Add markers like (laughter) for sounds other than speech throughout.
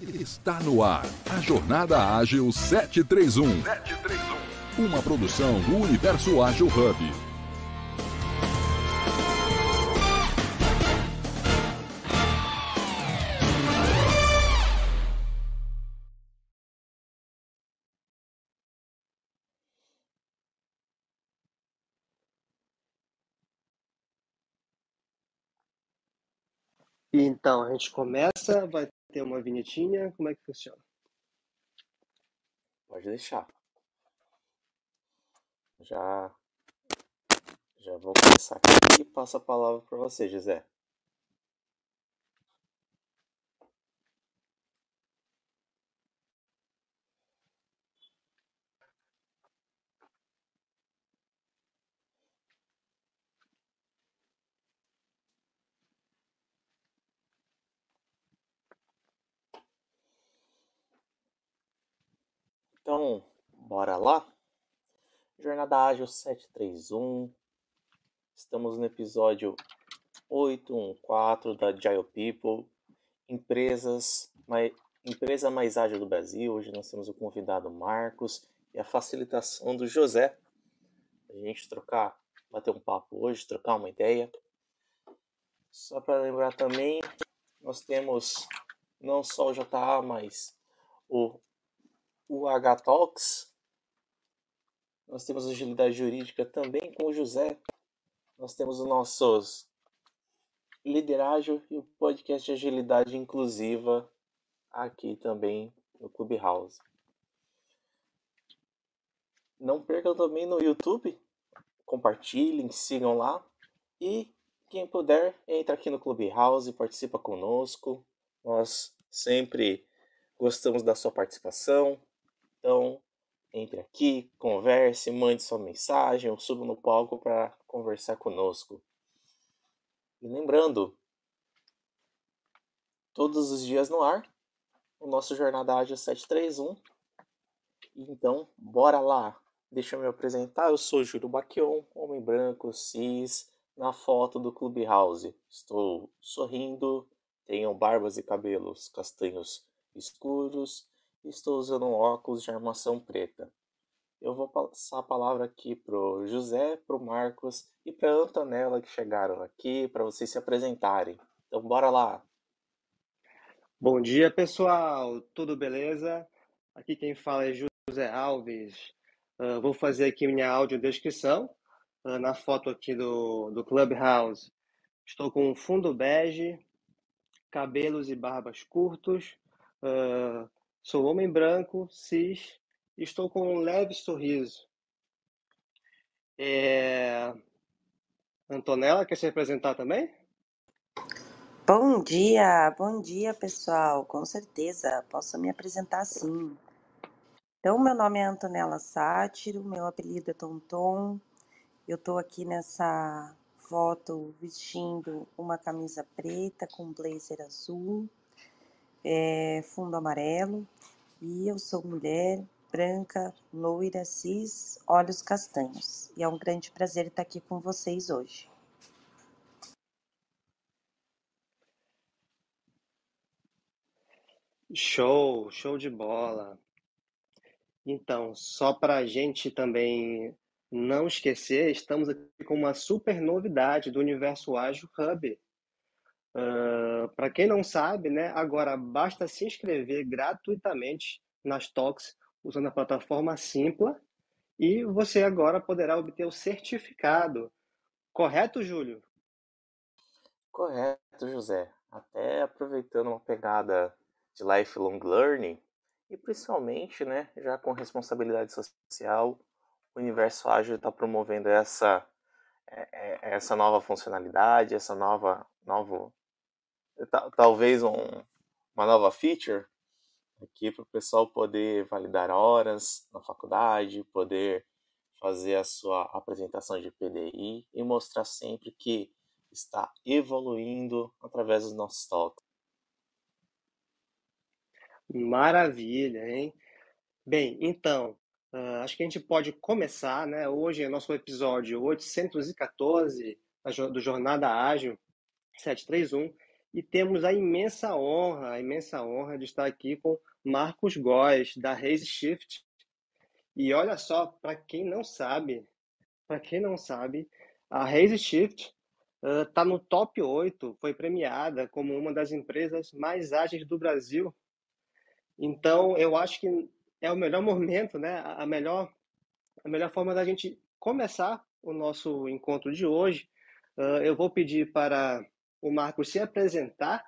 Está no ar a Jornada Ágil 731. 731. Uma produção do Universo Ágil Hub. Então, a gente começa, vai ter uma vinhetinha, como é que funciona? Pode deixar. Já já vou começar aqui e passo a palavra para você, José. Então, bora lá? Jornada Ágil 731. Estamos no episódio 814 da Agile People. Empresas, mais, empresa mais ágil do Brasil. Hoje nós temos o convidado Marcos e a facilitação do José. A gente trocar, bater um papo hoje, trocar uma ideia. Só para lembrar também, nós temos não só o JA, mas o o H-Talks. Nós temos agilidade jurídica também com o José. Nós temos os nossos liderágio e o podcast de agilidade inclusiva aqui também no Clubhouse. Não percam também no YouTube, compartilhem, sigam lá e quem puder entra aqui no Clubhouse, participa conosco. Nós sempre gostamos da sua participação. Então, entre aqui, converse, mande sua mensagem ou suba no palco para conversar conosco. E lembrando, todos os dias no ar, o nosso Jornada Ágil 731. Então, bora lá! Deixa eu me apresentar, eu sou Júlio Baquion, homem branco, cis, na foto do Clubhouse. Estou sorrindo, tenho barbas e cabelos castanhos escuros Estou usando um óculos de armação preta. Eu vou passar a palavra aqui pro José, pro Marcos e pra Antonella que chegaram aqui para vocês se apresentarem. Então bora lá. Bom dia, pessoal. Tudo beleza? Aqui quem fala é José Alves. Uh, vou fazer aqui minha audiodescrição. Uh, na foto aqui do, do Clubhouse, estou com um fundo bege, cabelos e barbas curtos, uh, Sou homem branco, cis, estou com um leve sorriso. É... Antonella, quer se apresentar também? Bom dia, bom dia pessoal, com certeza, posso me apresentar sim. Então, meu nome é Antonella Sátiro, meu apelido é Tonton, eu estou aqui nessa foto vestindo uma camisa preta com blazer azul, é, fundo amarelo, e eu sou mulher, branca, loira, cis, olhos castanhos. E é um grande prazer estar aqui com vocês hoje. Show, show de bola. Então, só para a gente também não esquecer, estamos aqui com uma super novidade do Universo Ágil Hub. Uh, Para quem não sabe, né, agora basta se inscrever gratuitamente nas Talks usando a plataforma Simpla e você agora poderá obter o certificado. Correto, Júlio? Correto, José. Até aproveitando uma pegada de lifelong learning e principalmente, né, já com responsabilidade social, o Universo Ágil está promovendo essa é, é, essa nova funcionalidade, essa nova novo talvez um, uma nova feature aqui para o pessoal poder validar horas na faculdade, poder fazer a sua apresentação de PDI e mostrar sempre que está evoluindo através dos nossos talks. Maravilha, hein? Bem, então, uh, acho que a gente pode começar, né? Hoje é nosso episódio 814 do Jornada Ágil 731 e temos a imensa honra, a imensa honra de estar aqui com Marcos Góes, da Raise Shift. E olha só, para quem não sabe, para quem não sabe, a Raise Shift está uh, no top 8, foi premiada como uma das empresas mais ágeis do Brasil. Então, eu acho que é o melhor momento, né? a melhor, a melhor forma da gente começar o nosso encontro de hoje. Uh, eu vou pedir para o Marcos se apresentar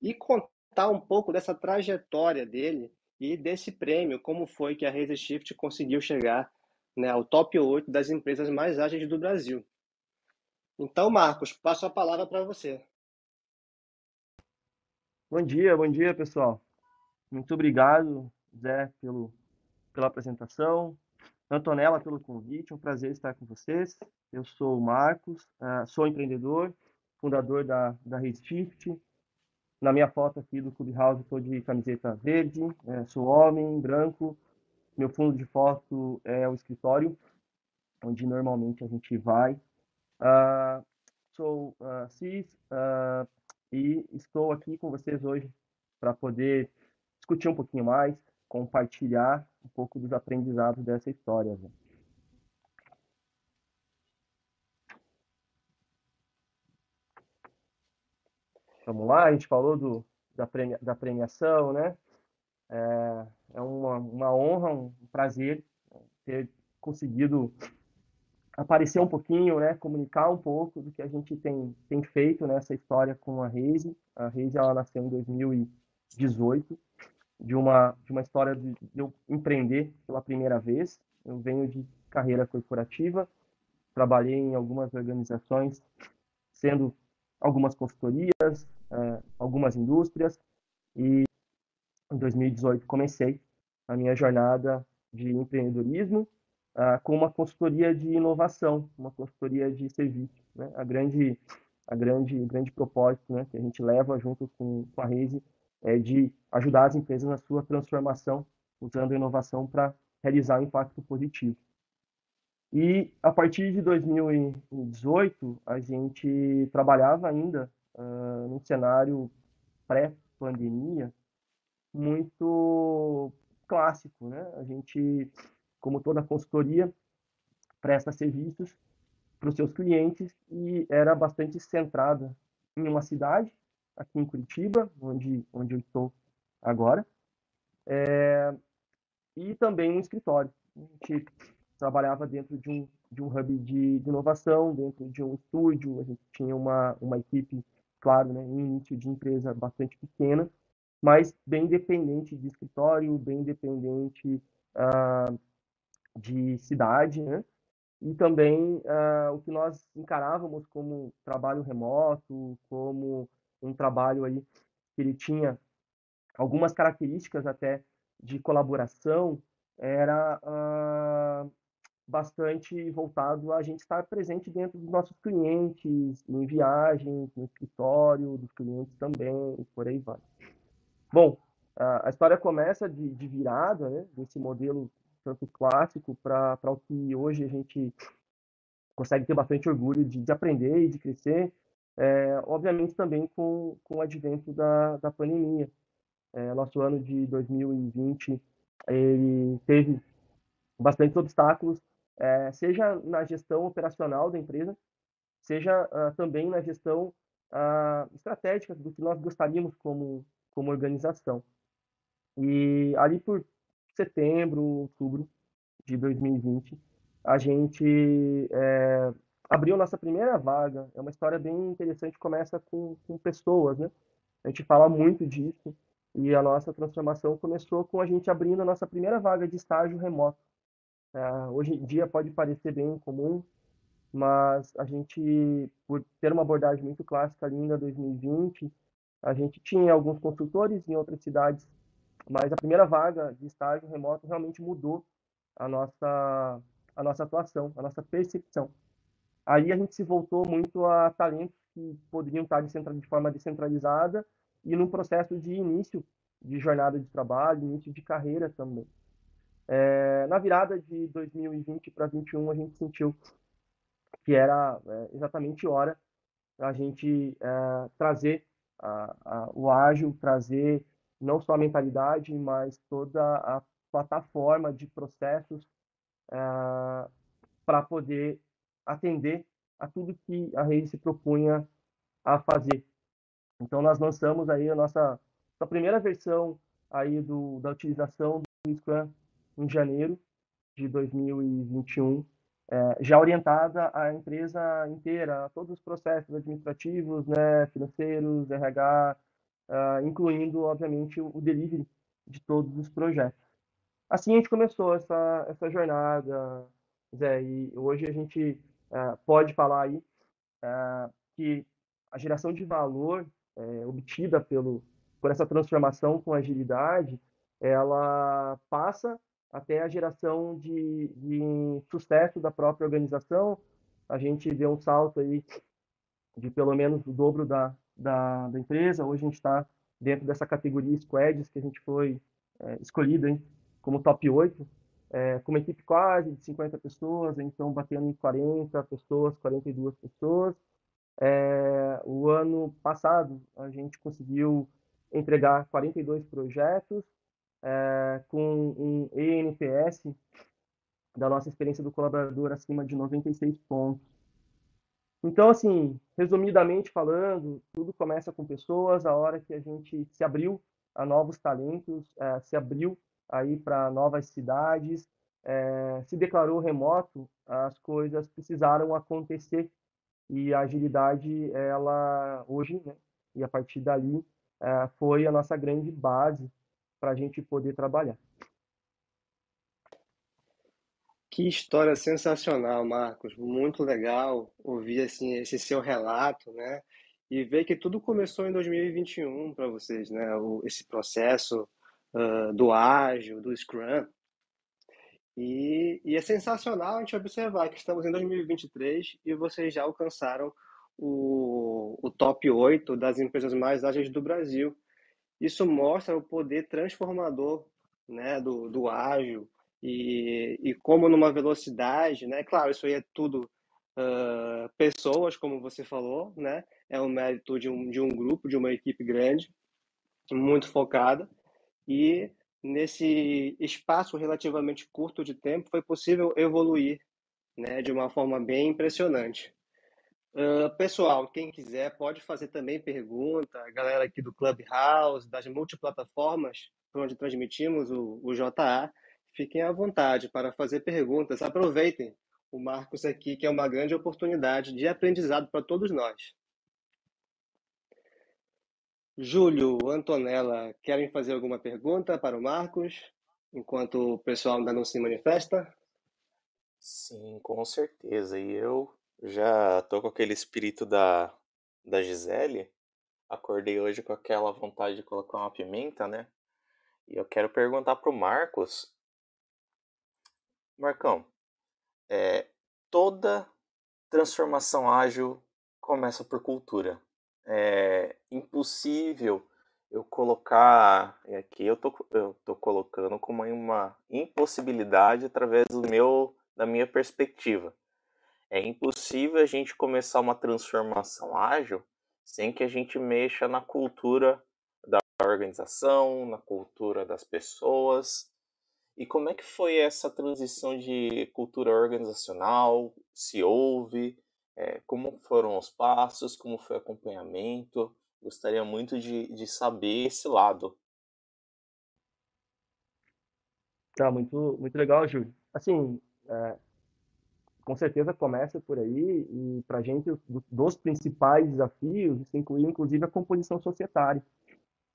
e contar um pouco dessa trajetória dele e desse prêmio, como foi que a Razer Shift conseguiu chegar né, ao top 8 das empresas mais ágeis do Brasil. Então, Marcos, passo a palavra para você. Bom dia, bom dia, pessoal. Muito obrigado, Zé, pelo, pela apresentação. Antonella, pelo convite. Um prazer estar com vocês. Eu sou o Marcos, uh, sou empreendedor, fundador da, da Shift. Na minha foto aqui do Clubhouse, estou de camiseta verde, é, sou homem, branco. Meu fundo de foto é o escritório, onde normalmente a gente vai. Uh, sou uh, cis uh, e estou aqui com vocês hoje para poder discutir um pouquinho mais, compartilhar um pouco dos aprendizados dessa história. Né? Vamos lá, a gente falou do, da, premia, da premiação, né? É, é uma, uma honra, um prazer ter conseguido aparecer um pouquinho, né, comunicar um pouco do que a gente tem, tem feito nessa história com a Reise. A Reise ela nasceu em 2018, de uma, de uma história de eu empreender pela primeira vez. Eu venho de carreira corporativa, trabalhei em algumas organizações, sendo algumas consultorias, uh, algumas indústrias e em 2018 comecei a minha jornada de empreendedorismo uh, com uma consultoria de inovação, uma consultoria de serviço. Né? A grande, a grande, o grande propósito né, que a gente leva junto com, com a Reise é de ajudar as empresas na sua transformação usando a inovação para realizar um impacto positivo. E a partir de 2018, a gente trabalhava ainda uh, num cenário pré-pandemia muito clássico, né? A gente, como toda consultoria, presta serviços para os seus clientes e era bastante centrada em uma cidade, aqui em Curitiba, onde, onde eu estou agora, é, e também um escritório. A gente trabalhava dentro de um, de um hub de, de inovação, dentro de um estúdio, a gente tinha uma, uma equipe, claro, né, início de empresa bastante pequena, mas bem dependente de escritório, bem dependente uh, de cidade, né? E também uh, o que nós encarávamos como trabalho remoto, como um trabalho aí que ele tinha algumas características até de colaboração, era uh, bastante voltado a gente estar presente dentro dos nossos clientes, em viagens, no escritório dos clientes também, e por aí vai. Bom, a história começa de, de virada, né, desse modelo tanto clássico para o que hoje a gente consegue ter bastante orgulho de, de aprender e de crescer, é, obviamente também com, com o advento da, da pandemia. É, nosso ano de 2020 ele teve bastante obstáculos é, seja na gestão operacional da empresa, seja uh, também na gestão uh, estratégica do que nós gostaríamos como, como organização. E ali por setembro, outubro de 2020, a gente é, abriu nossa primeira vaga. É uma história bem interessante, começa com, com pessoas, né? A gente fala muito disso e a nossa transformação começou com a gente abrindo a nossa primeira vaga de estágio remoto. Uh, hoje em dia pode parecer bem comum, mas a gente, por ter uma abordagem muito clássica em 2020, a gente tinha alguns consultores em outras cidades, mas a primeira vaga de estágio remoto realmente mudou a nossa, a nossa atuação, a nossa percepção. Aí a gente se voltou muito a talentos que poderiam estar de forma descentralizada e num processo de início de jornada de trabalho, início de carreira também. É, na virada de 2020 para 2021, a gente sentiu que era é, exatamente hora a gente é, trazer a, a, o ágil trazer não só a mentalidade, mas toda a plataforma de processos uh, para poder atender a tudo que a rede se propunha a fazer. Então nós lançamos aí a nossa, nossa primeira versão aí do, da utilização do Scrum em janeiro de 2021, é, já orientada à empresa inteira, a todos os processos administrativos, né, financeiros, RH, uh, incluindo, obviamente, o, delivery de todos os projetos. Assim a gente começou essa, essa jornada, Zé, e hoje a gente uh, pode falar aí uh, que a geração de valor é, obtida pelo, por essa transformação com agilidade, ela passa até a geração de, de sucesso da própria organização. A gente deu um salto aí de pelo menos o dobro da, da, da empresa. Hoje a gente está dentro dessa categoria Squads, que a gente foi é, escolhido hein, como top 8, é, com uma equipe quase de 50 pessoas, então batendo em 40 pessoas, 42 pessoas. É, o ano passado a gente conseguiu entregar 42 projetos é, com um ENPS da nossa experiência do colaborador acima de 96 pontos. Então, assim, resumidamente falando, tudo começa com pessoas. A hora que a gente se abriu a novos talentos, é, se abriu aí para novas cidades, é, se declarou remoto, as coisas precisaram acontecer e a agilidade, ela hoje, né, e a partir dali, é, foi a nossa grande base para a gente poder trabalhar. Que história sensacional, Marcos. Muito legal ouvir assim esse seu relato, né? E ver que tudo começou em 2021 para vocês, né? O, esse processo uh, do ágil, do Scrum. E, e, é sensacional a gente observar que estamos em 2023 e vocês já alcançaram o, o top 8 das empresas mais ágeis do Brasil. Isso mostra o poder transformador né, do, do ágil e, e como numa velocidade, né? Claro, isso aí é tudo uh, pessoas, como você falou, né? É um mérito de um, de um grupo, de uma equipe grande, muito focada e nesse espaço relativamente curto de tempo foi possível evoluir né, de uma forma bem impressionante. Uh, pessoal, quem quiser pode fazer também pergunta, a galera aqui do Clubhouse, das multiplataformas onde transmitimos o, o JA, fiquem à vontade para fazer perguntas. Aproveitem o Marcos aqui, que é uma grande oportunidade de aprendizado para todos nós. Júlio, Antonella, querem fazer alguma pergunta para o Marcos, enquanto o pessoal ainda não se manifesta? Sim, com certeza. E eu já tô com aquele espírito da, da Gisele. Acordei hoje com aquela vontade de colocar uma pimenta, né? E eu quero perguntar pro Marcos. Marcão, é, toda transformação ágil começa por cultura. É impossível eu colocar, e aqui eu tô, eu tô colocando como uma impossibilidade através do meu, da minha perspectiva. É impossível a gente começar uma transformação ágil sem que a gente mexa na cultura da organização, na cultura das pessoas. E como é que foi essa transição de cultura organizacional? Se houve? É, como foram os passos? Como foi o acompanhamento? Gostaria muito de, de saber esse lado. Tá, muito, muito legal, Júlio. Assim, é, com certeza começa por aí e para a gente dos principais desafios isso inclui inclusive a composição societária.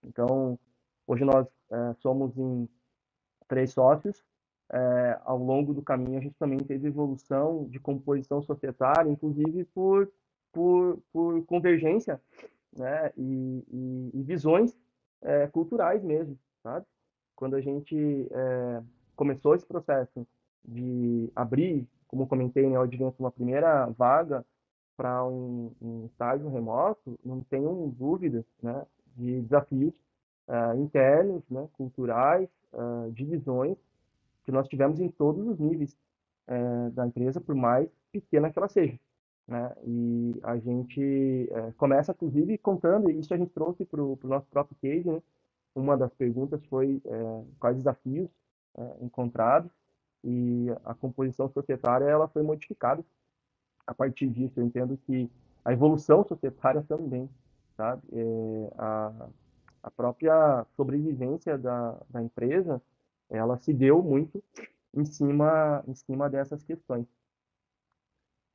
Então hoje nós é, somos em três sócios. É, ao longo do caminho a gente também teve evolução de composição societária inclusive por por, por convergência né e, e, e visões é, culturais mesmo sabe? Quando a gente é, começou esse processo de abrir como comentei, né, o advento uma primeira vaga para um, um, estágio remoto, não tenho dúvidas né, de desafios uh, internos, né, culturais, uh, de visões que nós tivemos em todos os níveis uh, da empresa, por mais pequena que ela seja. né? E a gente começa, inclusive, contando, e isso a gente trouxe para o nosso próprio case, né? Uma das perguntas foi quais desafios encontrados e a composição societária ela foi modificada a partir disso. Eu entendo que a evolução societária também, sabe? É, a, a própria sobrevivência da, da empresa, ela se deu muito em cima, em cima dessas questões.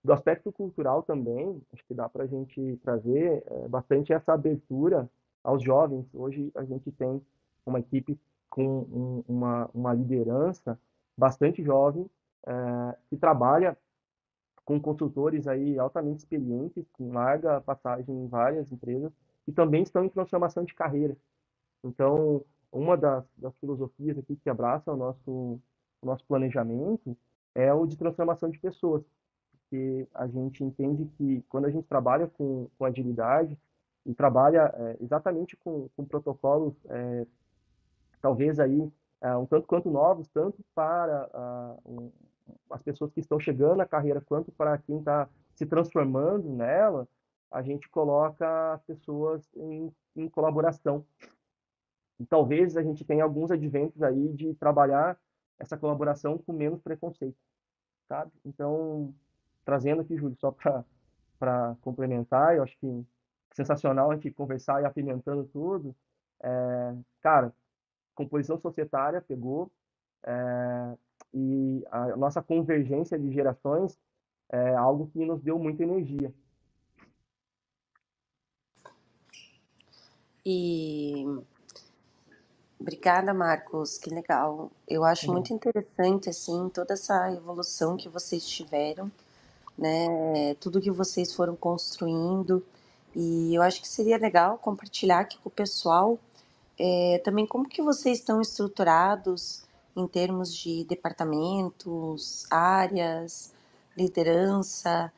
Do aspecto cultural também, acho que dá para a gente trazer é, bastante essa abertura aos jovens. Hoje a gente tem uma equipe com um, uma, uma liderança bastante jovem, é, que trabalha com consultores aí altamente experientes, com larga passagem em várias empresas, e também estão em transformação de carreira. Então, uma das, das filosofias aqui que abraça o nosso, o nosso planejamento é o de transformação de pessoas, porque a gente entende que quando a gente trabalha com, com agilidade e trabalha é, exatamente com, com protocolos, é, talvez aí é, um tanto quanto novos, tanto para uh, um, as pessoas que estão chegando na carreira, quanto para quem está se transformando nela, a gente coloca as pessoas em, em colaboração. E talvez a gente tenha alguns adventos aí de trabalhar essa colaboração com menos preconceito, sabe? Então, trazendo aqui, Júlio, só para complementar, eu acho que sensacional a gente conversar e apimentando tudo. É, cara, composição societária pegou, é, e a nossa convergência de gerações é algo que nos deu muita energia. E obrigada, Marcos, que legal. Eu acho uhum. muito interessante assim toda essa evolução que vocês tiveram, né? Tudo que vocês foram construindo. E eu acho que seria legal compartilhar aqui com o pessoal é, também como que vocês estão estruturados em termos de departamentos, áreas, liderança.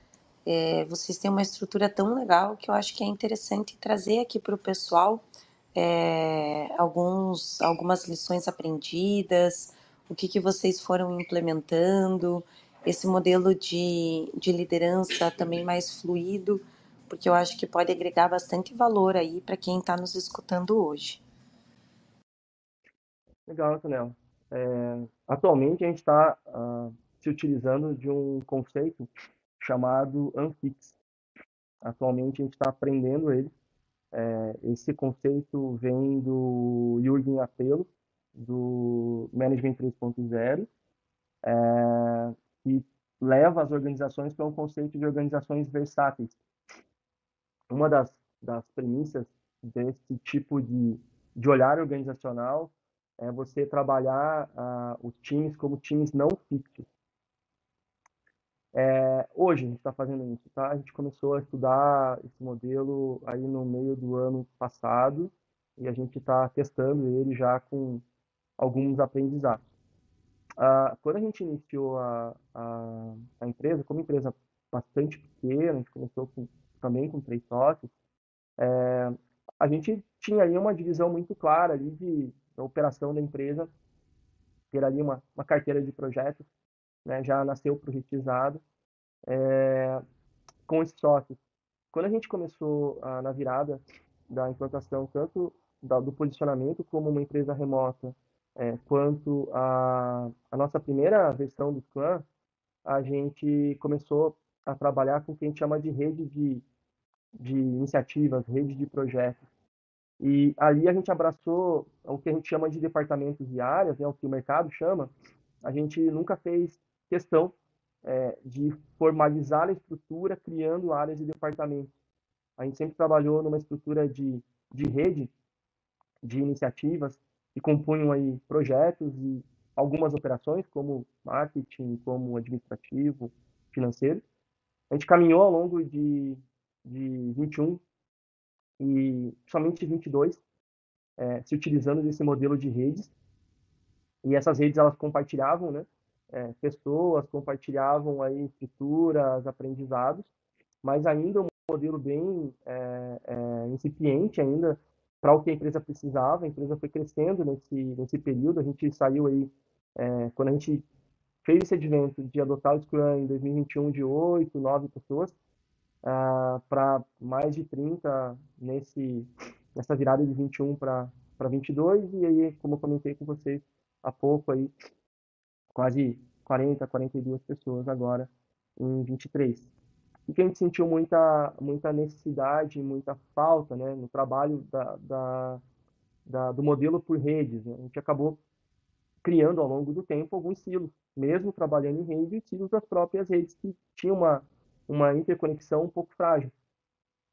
É, vocês têm uma estrutura tão legal que eu acho que é interessante trazer aqui para o pessoal é, alguns, algumas lições aprendidas, o que, que vocês foram implementando, esse modelo de, de liderança também mais fluido, porque eu acho que pode agregar bastante valor aí para quem está nos escutando hoje. Legal, Antonella. É, atualmente a gente está uh, ah, se utilizando de um conceito chamado Anfix. Atualmente a gente está aprendendo ele. É, esse conceito vem do Jürgen Apelo, do Management 3.0, é, que leva as organizações para um conceito de organizações versáteis. Uma das, das premissas desse tipo de, de olhar organizacional é você trabalhar uh, os times como times não fixos. É, hoje a gente está fazendo isso, tá? A gente começou a estudar esse modelo aí no meio do ano passado e a gente está testando ele já com alguns aprendizados. Uh, quando a gente iniciou a, a, a, empresa, como empresa bastante pequena, a gente começou com, também com três sócios, é, a gente tinha ali uma divisão muito clara ali de a operação da empresa, ter ali uma, uma carteira de projetos, né, já nasceu projetizado, é, com esses sócios. Quando a gente começou a, na virada da implantação, tanto da, do posicionamento como uma empresa remota, é, quanto a, a nossa primeira versão do Scrum, a gente começou a trabalhar com o que a gente chama de rede de, de iniciativas, rede de projetos. E ali a gente abraçou o que a gente chama de departamentos e áreas, né, o que o mercado chama. A gente nunca fez questão é, de formalizar a estrutura criando áreas e departamentos. A gente sempre trabalhou numa estrutura de, de rede de iniciativas que compunham aí projetos e algumas operações, como marketing, como administrativo, financeiro. A gente caminhou ao longo de, de 21 e somente 22 é, se utilizando desse modelo de redes. E essas redes elas compartilhavam, né? É, pessoas compartilhavam aí estruturas, aprendizados, mas ainda um modelo bem é, é, incipiente ainda para o que a empresa precisava. A empresa foi crescendo nesse nesse período. A gente saiu aí é, quando a gente fez esse advento de adotar o Scrum em 2021 de 8, 9 pessoas, uh, para mais de 30 nesse, nessa virada de 21 para 22, e aí, como eu comentei com vocês há pouco, aí, quase 40, 42 pessoas agora em 23. E que a gente sentiu muita, muita necessidade, muita falta né, no trabalho da, da, da, do modelo por redes. Né? A gente acabou criando ao longo do tempo alguns silos, mesmo trabalhando em rede, silos das próprias redes que tinham uma, uma interconexão um pouco frágil.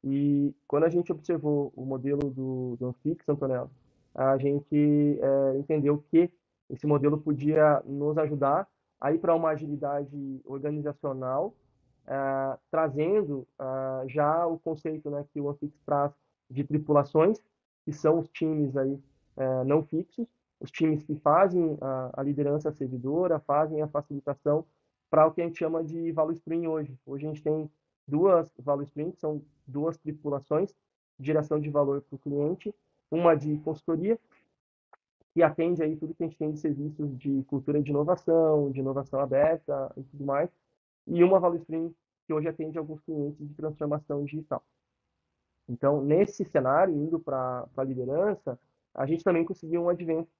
E quando a gente observou o modelo do, do Anfix, Antonella, a gente é, entendeu que esse modelo podia nos ajudar a ir para uma agilidade organizacional, é, trazendo é, já o conceito né, que o Anfix traz de tripulações, que são os times aí é, não fixos, os times que fazem a, a liderança servidora, fazem a facilitação para o que a gente chama de value stream hoje. Hoje a gente tem duas value streams, são duas tripulações de geração de valor para o cliente, uma de consultoria, que atende aí tudo que a gente tem de serviços de cultura de inovação, de inovação aberta e tudo mais, e uma value stream que hoje atende alguns clientes de transformação digital. Então, nesse cenário, indo para a liderança, a gente também conseguiu um advento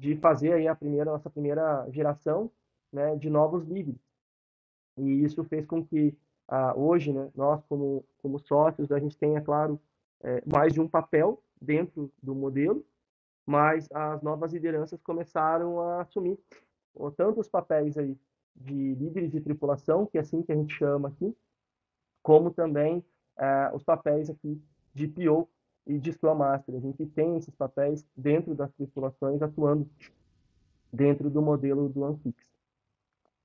de fazer aí a primeira nossa primeira geração né, de novos líderes e isso fez com que ah, hoje, né, nós como, como sócios, a gente tenha, claro, é, mais de um papel dentro do modelo, mas as novas lideranças começaram a assumir tanto os papéis aí de líderes de tripulação, que é assim que a gente chama aqui, como também é, os papéis aqui de PO e de Scrum Master. A gente tem esses papéis dentro das tripulações, atuando dentro do modelo do Anfix.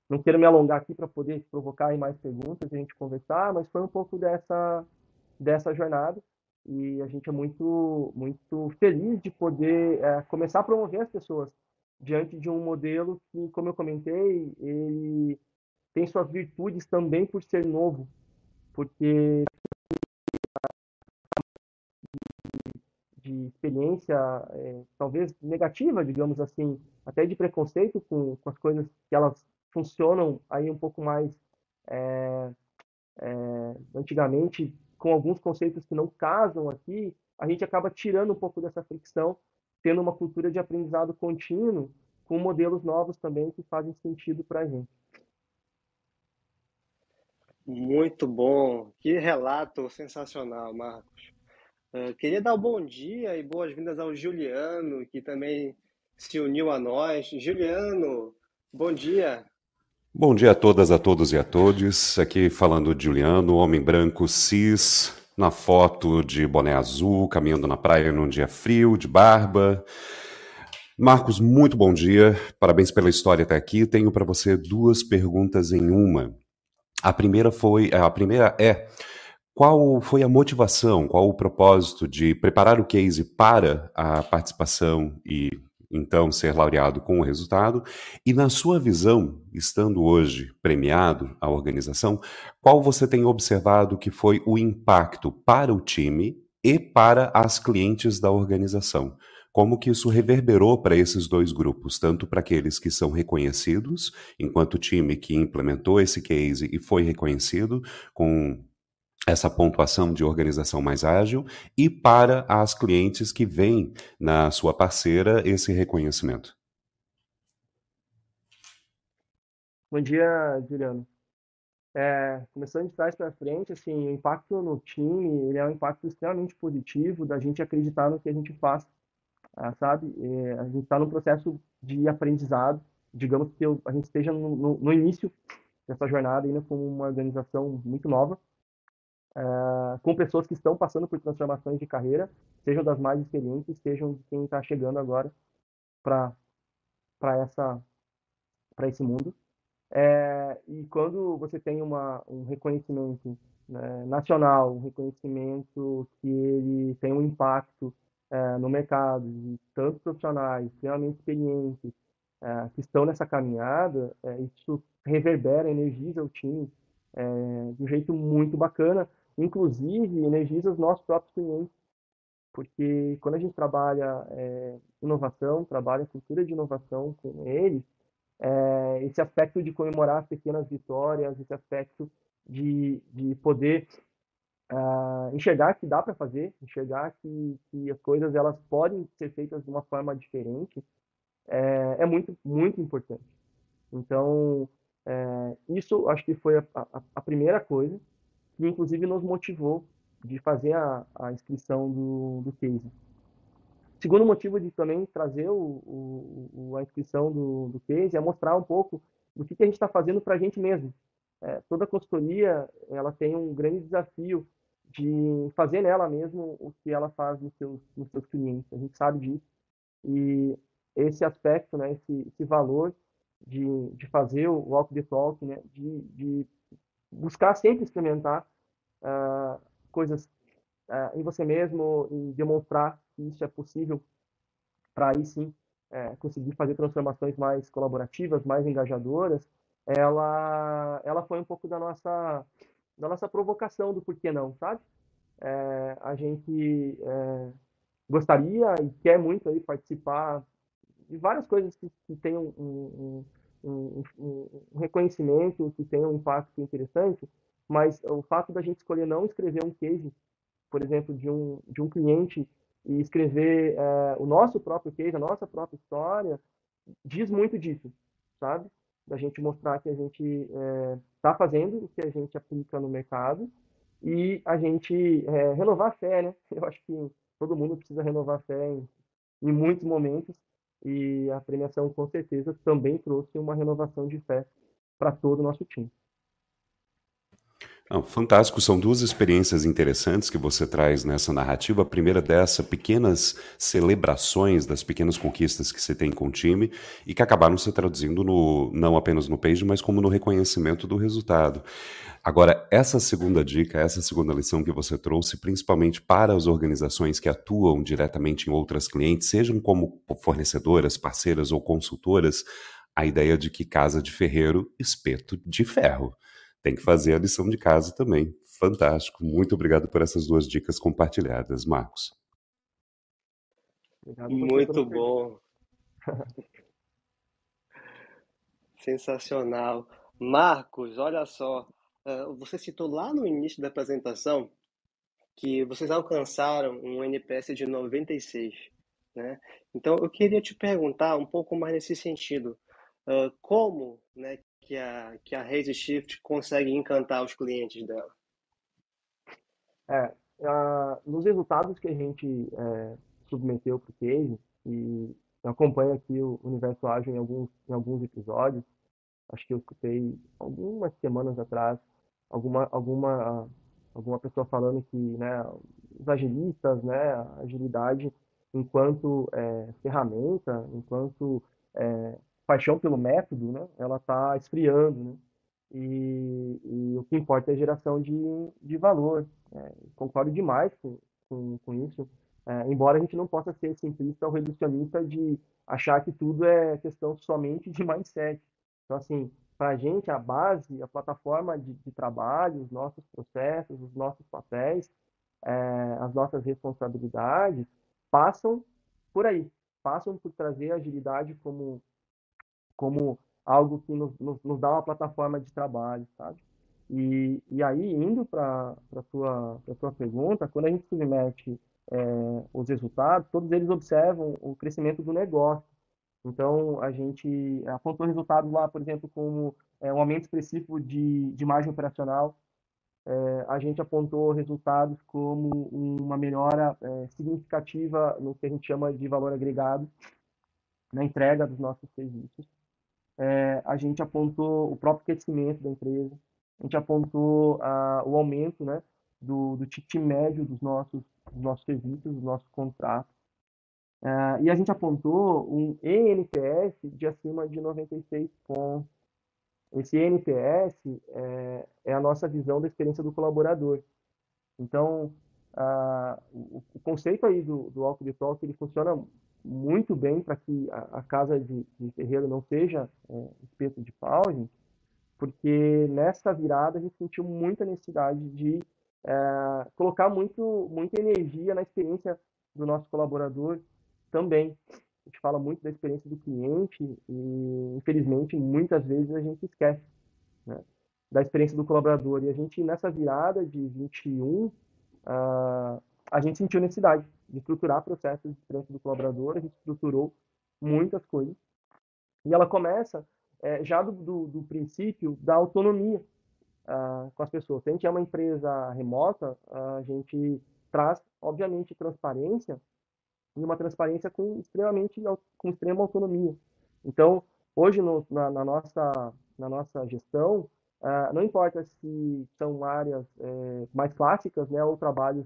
Não quero me alongar aqui para poder provocar mais perguntas e a gente conversar, mas foi um pouco dessa, dessa jornada. E a gente é muito, muito feliz de poder é, começar a promover as pessoas diante de um modelo que, como eu comentei, ele tem suas virtudes também por ser novo, porque de experiência, é, talvez negativa, digamos assim, até de preconceito com, com as coisas que elas funcionam aí um pouco mais é, é, antigamente com alguns conceitos que não casam aqui, a gente acaba tirando um pouco dessa fricção, tendo uma cultura de aprendizado contínuo com modelos novos também que fazem sentido para a gente. Muito bom, que relato sensacional, Marcos. Uh, queria dar um bom dia e boas-vindas ao Juliano, que também se uniu a nós. Juliano, bom dia. Bom dia a todas, a todos e a todos. Aqui falando de Juliano, homem branco cis, na foto de boné azul, caminhando na praia num dia frio, de barba. Marcos, muito bom dia. Parabéns pela história até aqui. Tenho para você duas perguntas em uma. A primeira foi, a primeira é qual foi a motivação, qual o propósito de preparar o case para a participação e então ser laureado com o resultado. E na sua visão, estando hoje premiado a organização, qual você tem observado que foi o impacto para o time e para as clientes da organização? Como que isso reverberou para esses dois grupos, tanto para aqueles que são reconhecidos, enquanto time que implementou esse case e foi reconhecido com essa pontuação de organização mais ágil e para as clientes que veem na sua parceira esse reconhecimento. Bom dia, Juliano. É, começando de trás para frente, assim, o impacto no time ele é um impacto extremamente positivo da gente acreditar no que a gente faz, ah, sabe? É, a gente está num processo de aprendizado, digamos que eu, a gente esteja no, no, no início dessa jornada ainda como uma organização muito nova, uh, com pessoas que estão passando por transformações de carreira, sejam das mais experientes, sejam de quem está chegando agora para essa para esse mundo. É, e quando você tem uma, um reconhecimento né, nacional, um reconhecimento que ele tem um impacto é, no mercado, de tantos profissionais extremamente experientes é, que estão nessa caminhada, é, isso reverbera, energiza o time é, de um jeito muito bacana inclusive energiza os nossos próprios clientes, porque quando a gente trabalha é, inovação, trabalha cultura de inovação com eles, é, esse aspecto de comemorar as pequenas vitórias, esse aspecto de, de poder uh, enxergar que dá para fazer, enxergar que, que as coisas elas podem ser feitas de uma forma diferente, é, é muito, muito importante. Então, é, isso acho que foi a, a, a, primeira coisa que, inclusive, nos motivou de fazer a, a inscrição do, do case. Segundo motivo de também trazer o, o, a inscrição do, do case é mostrar um pouco do que, que a gente está fazendo para a gente mesmo. É, toda consultoria ela tem um grande desafio de fazer nela mesmo o que ela faz nos seus, nos seus clientes. A gente sabe disso. E esse aspecto, né, esse, esse valor de, de fazer o walk the talk, né, de, de buscar sempre experimentar uh, coisas uh, em você mesmo e demonstrar que isso é possível para aí sim uh, conseguir fazer transformações mais colaborativas, mais engajadoras, ela, ela foi um pouco da nossa da nossa provocação do porquê não, sabe? É, a gente é, gostaria e quer muito aí participar de várias coisas que, que tenham um, um, um, um, reconhecimento, que tenham um impacto interessante, mas o fato da gente escolher não escrever um case, por exemplo, de um, de um cliente e escrever é, o nosso próprio case, a nossa própria história, diz muito disso, sabe? Da gente mostrar que a gente está é, fazendo o que a gente aplica no mercado e a gente é, renovar a fé, né? (laughs) Eu acho que todo mundo precisa renovar a fé em, em muitos momentos e a premiação com certeza também trouxe uma renovação de fé para todo o nosso time. Não, fantástico, são duas experiências interessantes que você traz nessa narrativa. A primeira dessa, pequenas celebrações das pequenas conquistas que você tem com o time e que acabaram se traduzindo no, não apenas no page, mas como no reconhecimento do resultado. Agora, essa segunda dica, essa segunda lição que você trouxe, principalmente para as organizações que atuam diretamente em outras clientes, sejam como fornecedoras, parceiras ou consultoras, a ideia de que casa de ferreiro, espeto de ferro tem que fazer a lição de casa também. Fantástico. Muito obrigado por essas duas dicas compartilhadas, Marcos. Obrigado Muito bom. (laughs) Sensacional. Marcos, olha só, eh, você citou lá no início da apresentação que vocês alcançaram um NPS de 96, né? Então eu queria te perguntar um pouco mais nesse sentido, eh, como, né, que a, que a Raise Shift consegue encantar os clientes dela? É, nos resultados que a gente é, submeteu para o case, e acompanha aqui o Universo Ágil em alguns, em alguns episódios, acho que eu escutei algumas semanas atrás, alguma, alguma, alguma pessoa falando que né, os agilistas, né, a agilidade enquanto é, ferramenta, enquanto é, paixão pelo método, né, ela está esfriando, né? E, e, o que importa é a geração de, de valor. É, concordo demais com, com, com isso, é, embora a gente não possa ser simplista ou reducionista de achar que tudo é questão somente de mindset. Então, assim, para a gente, a base, a plataforma de, de, trabalho, os nossos processos, os nossos papéis, é, as nossas responsabilidades, passam por aí, passam por trazer agilidade como como algo que nos, nos, nos dá uma plataforma de trabalho, sabe? E, e aí, indo para a sua, sua pergunta, quando a gente submete é, os resultados, todos eles observam o crescimento do negócio. Então, a gente apontou resultados lá, por exemplo, como é, um aumento específico de, de margem operacional. É, a gente apontou resultados como uma melhora é, significativa no que a gente chama de valor agregado na entrega dos nossos serviços é, a gente apontou o próprio crescimento da empresa, a gente apontou a, o aumento né, do, do ticket médio dos nossos, dos nossos serviços, dos nossos contratos. É, e a gente apontou um ENPS de acima de 96 pontos. Esse ENPS é, é a nossa visão da experiência do colaborador. Então, o, o, conceito aí do, do Alto de Talk, ele funciona muito bem para que a, a, casa de, de terreiro não seja é, espeto de pau, gente, porque nessa virada a gente sentiu muita necessidade de é, colocar muito, muita energia na experiência do nosso colaborador também. A gente fala muito da experiência do cliente e, infelizmente, muitas vezes a gente esquece. Né? da experiência do colaborador. E a gente, nessa virada de 21, uh, a gente sentiu necessidade de estruturar processos de experiência do colaborador, a gente estruturou muitas coisas. E ela começa é, já do, do, do, princípio da autonomia uh, com as pessoas. Se a gente é uma empresa remota, a gente traz, obviamente, transparência e uma transparência com extremamente com extrema autonomia. Então, hoje no, na, na, nossa na nossa gestão, uh, não importa se são áreas é, mais clássicas, né, ou trabalhos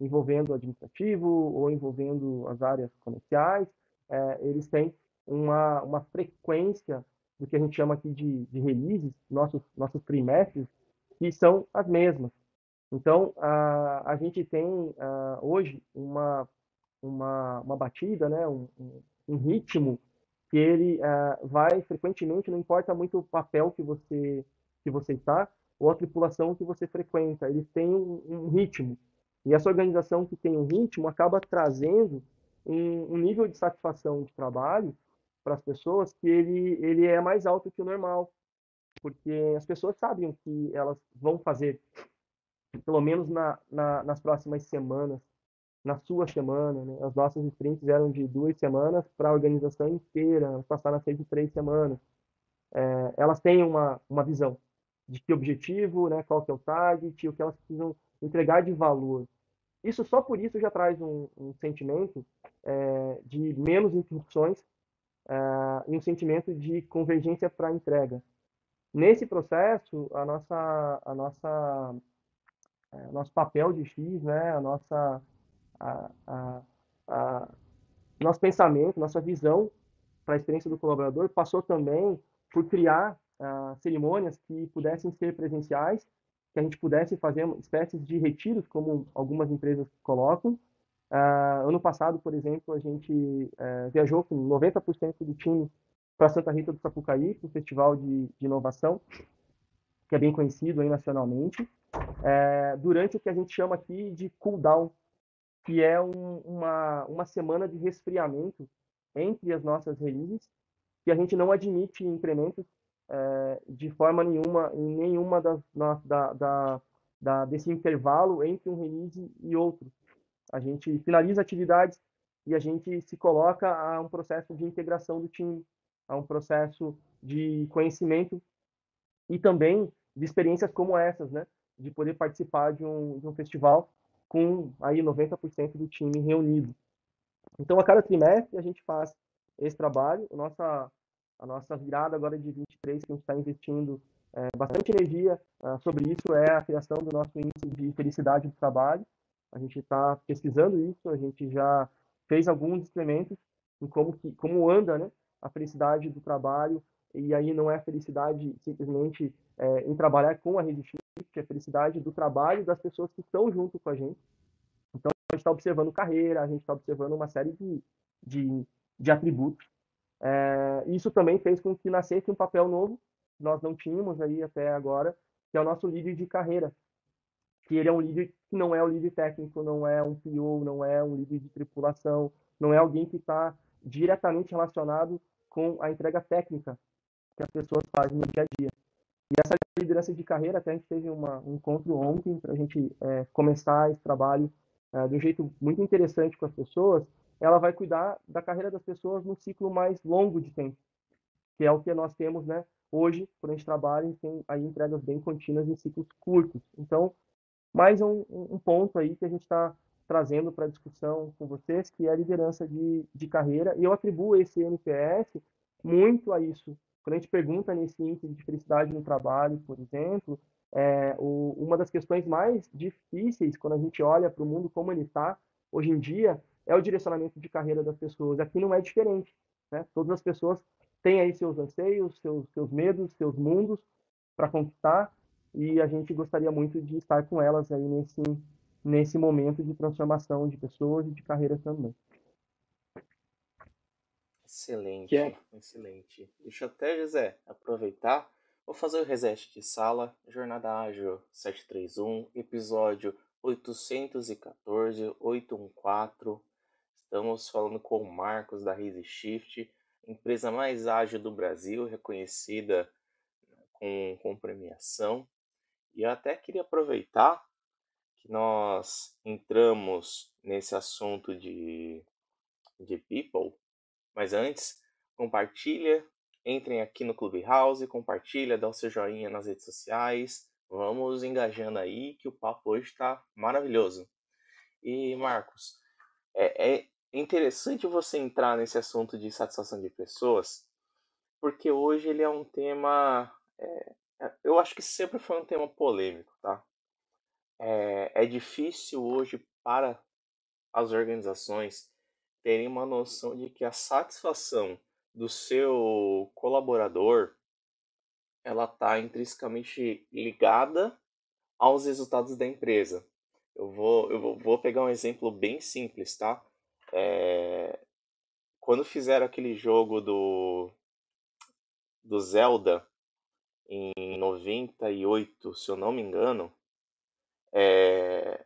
é, envolvendo administrativo ou envolvendo as áreas comerciais, é, eles têm uma, uma frequência do que a gente chama aqui de, de releases, nossos, nossos trimestres, que são as mesmas. Então, a, a gente tem a, hoje uma, uma, uma batida, né, um, um ritmo que ele a, vai frequentemente, não importa muito o papel que você, que você está, ou a tripulação que você frequenta, eles têm um, um ritmo. E essa organização que tem um ritmo acaba trazendo um, um nível de satisfação de trabalho para as pessoas que ele, ele é mais alto que o normal. Porque as pessoas sabem o que elas vão fazer, pelo menos na, na, nas próximas semanas, na sua semana. Né? As nossas sprints eram de duas semanas para a organização inteira, passaram a ser de três semanas. É, elas têm uma, uma visão de que objetivo, né, qual que é o target, o que elas precisam entregar de valor. Isso só por isso já traz um, um sentimento é, de menos interrupções é, e um sentimento de convergência para a entrega. Nesse processo, a nossa, a nossa, é, nosso papel de X, né, a nossa, a, a, a, nosso pensamento, nossa visão para a experiência do colaborador passou também por criar uh, cerimônias que pudessem ser presenciais que a gente pudesse fazer espécies de retiros, como algumas empresas colocam. Uh, ano passado, por exemplo, a gente uh, viajou com 90% do time para Santa Rita do Sapucaí, para o Festival de, de, Inovação, que é bem conhecido aí nacionalmente, uh, durante o que a gente chama aqui de cool down, que é um, uma, uma semana de resfriamento entre as nossas releases, que a gente não admite incrementos é, de forma nenhuma em nenhuma das, da, da, da, desse intervalo entre um release e outro. A gente finaliza atividades e a gente se coloca a um processo de integração do time, a um processo de conhecimento e também de experiências como essas, né? De poder participar de um, de um festival com aí 90% do time reunido. Então, a cada trimestre a gente faz esse trabalho. Nossa a nossa virada agora de 23, que a gente está investindo é, bastante energia uh, sobre isso, é a criação do nosso índice de felicidade do trabalho. A gente está pesquisando isso, a gente já fez alguns experimentos em como, que, como anda né, a felicidade do trabalho, e aí não é felicidade simplesmente é, em trabalhar com a Rede Shift, é felicidade do trabalho das pessoas que estão junto com a gente. Então, a gente está observando carreira, a gente está observando uma série de, de, de atributos é, isso também fez com que nascesse um papel novo, nós não tínhamos aí até agora, que é o nosso líder de carreira. Que ele é um líder que não é um líder técnico, não é um PO, não é um líder de tripulação, não é alguém que está diretamente relacionado com a entrega técnica que as pessoas fazem no dia a dia. E essa liderança de carreira, até a gente teve uma, um encontro ontem para a gente é, começar esse trabalho é, de um jeito muito interessante com as pessoas, ela vai cuidar da carreira das pessoas no ciclo mais longo de tempo, que é o que nós temos, né? Hoje, quando a gente trabalha, a tem aí entregas bem contínuas em ciclos curtos. Então, mais um, um ponto aí que a gente está trazendo para discussão com vocês, que é a liderança de, de carreira, e eu atribuo esse NPS muito a isso. Quando a gente pergunta nesse índice de felicidade no trabalho, por exemplo, é, o, uma das questões mais difíceis quando a gente olha para o mundo como ele está hoje em dia é o direcionamento de carreira das pessoas. Aqui não é diferente. Né? Todas as pessoas têm aí seus anseios, seus, seus medos, seus mundos para conquistar e a gente gostaria muito de estar com elas aí nesse, nesse momento de transformação de pessoas e de carreira também. Excelente, é. excelente. Deixa eu até, José, aproveitar. Vou fazer o reset de sala, Jornada Ágil 731, episódio 814, 814. Estamos falando com o Marcos da Rede Shift, empresa mais ágil do Brasil, reconhecida com, com premiação. E eu até queria aproveitar que nós entramos nesse assunto de, de people, mas antes, compartilha, entrem aqui no Clubhouse, compartilha, dá o seu joinha nas redes sociais, vamos engajando aí que o papo hoje está maravilhoso. E Marcos, é, é interessante você entrar nesse assunto de satisfação de pessoas, porque hoje ele é um tema, é, é eu acho que sempre foi um tema polêmico, tá? É, é difícil hoje para as organizações terem uma noção de que a satisfação do seu colaborador ela está intrinsecamente ligada aos resultados da empresa. Eu vou, eu vou pegar um exemplo bem simples, tá? É, quando fizeram aquele jogo do, do Zelda em 98, se eu não me engano, é,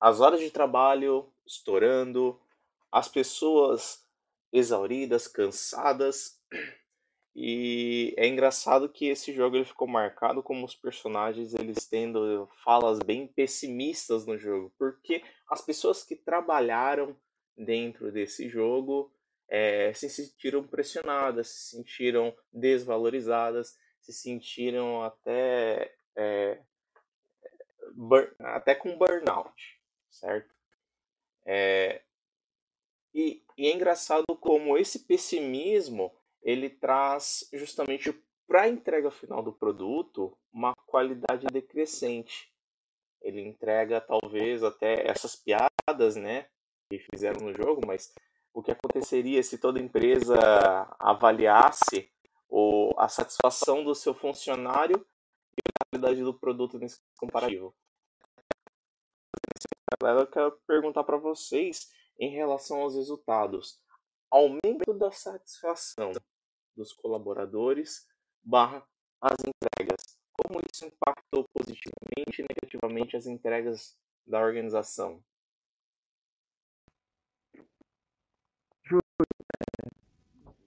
as horas de trabalho estourando, as pessoas exauridas, cansadas. E é engraçado que esse jogo ele ficou marcado como os personagens eles tendo falas bem pessimistas no jogo, porque as pessoas que trabalharam dentro desse jogo é, se sentiram pressionadas, se sentiram desvalorizadas, se sentiram até é, até com burnout, certo? É, e, e é engraçado como esse pessimismo ele traz justamente para a entrega final do produto uma qualidade decrescente. Ele entrega talvez até essas piadas, né, que fizeram no jogo, mas o que aconteceria se toda empresa avaliasse o, a satisfação do seu funcionário e a qualidade do produto nesse comparativo? Eu quero perguntar para vocês em relação aos resultados. Aumento da satisfação dos colaboradores barra as entregas. Como isso impactou positivamente e negativamente as entregas da organização?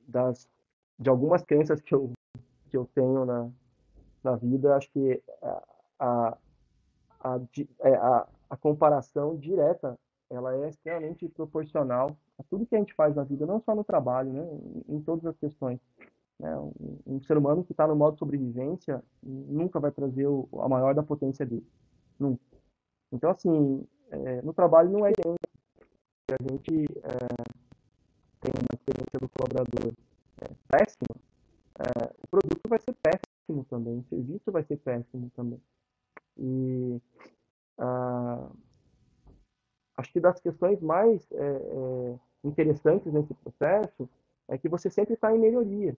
Das, de algumas crenças que eu, que eu tenho na, na vida, acho que a, a, a, é, a, a comparação direta ela é extremamente proporcional a tudo que a gente faz na vida, não só no trabalho, né, em, todas as questões. Né? Um, um, ser humano que está no modo sobrevivência nunca vai trazer o, a maior da potência dele, nunca. Então, assim, é, no trabalho não é diferente. A gente é, tem uma experiência do colaborador é, péssima, é, o produto vai ser péssimo também, o serviço vai ser péssimo também. E ah, acho que das questões mais é, é, interessantes nesse processo é que você sempre está em melhoria.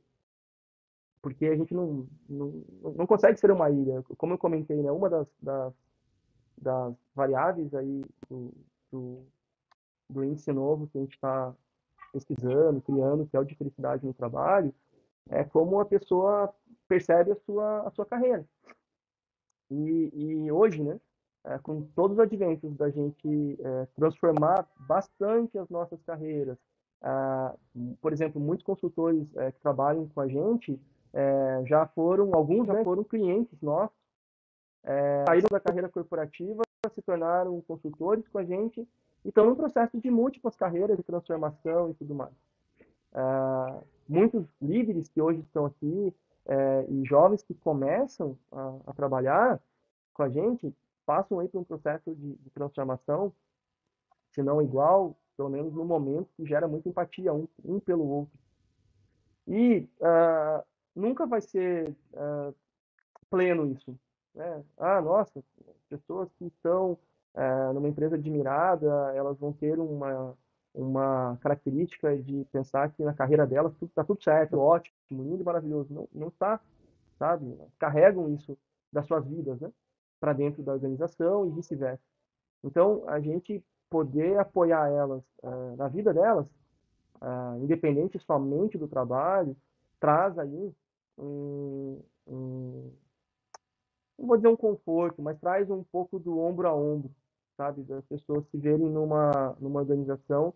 Porque a gente não, não, não consegue ser uma ilha. Como eu comentei, né, uma das, das, das variáveis aí do, do, do índice novo que a gente está pesquisando, criando, que é o de felicidade no trabalho, é como a pessoa percebe a sua, a sua carreira. E, e hoje, né, é, com todos os adventos da gente é, transformar bastante as nossas carreiras. Ah, por exemplo, muitos consultores é, que trabalham com a gente é, já foram, alguns já foram clientes nossos, é, saíram da carreira corporativa, se tornaram consultores com a gente e estão num processo de múltiplas carreiras de transformação e tudo mais. Ah, muitos líderes que hoje estão aqui é, e jovens que começam a, a trabalhar com a gente passam aí por um processo de, de, transformação, se não igual, pelo menos no momento, que gera muita empatia um, um pelo outro. E uh, nunca vai ser uh, pleno isso. Né? Ah, nossa, pessoas que estão uh, numa empresa admirada, elas vão ter uma, uma característica de pensar que na carreira delas tudo está tudo certo, ótimo, lindo e maravilhoso. Não, não está, sabe? Carregam isso das suas vidas, né? Para dentro da organização e vice-versa. Então, a gente poder apoiar elas uh, na vida delas, uh, independente somente do trabalho, traz aí um, um, não vou dizer um conforto, mas traz um pouco do ombro a ombro, sabe, das pessoas se verem numa, numa organização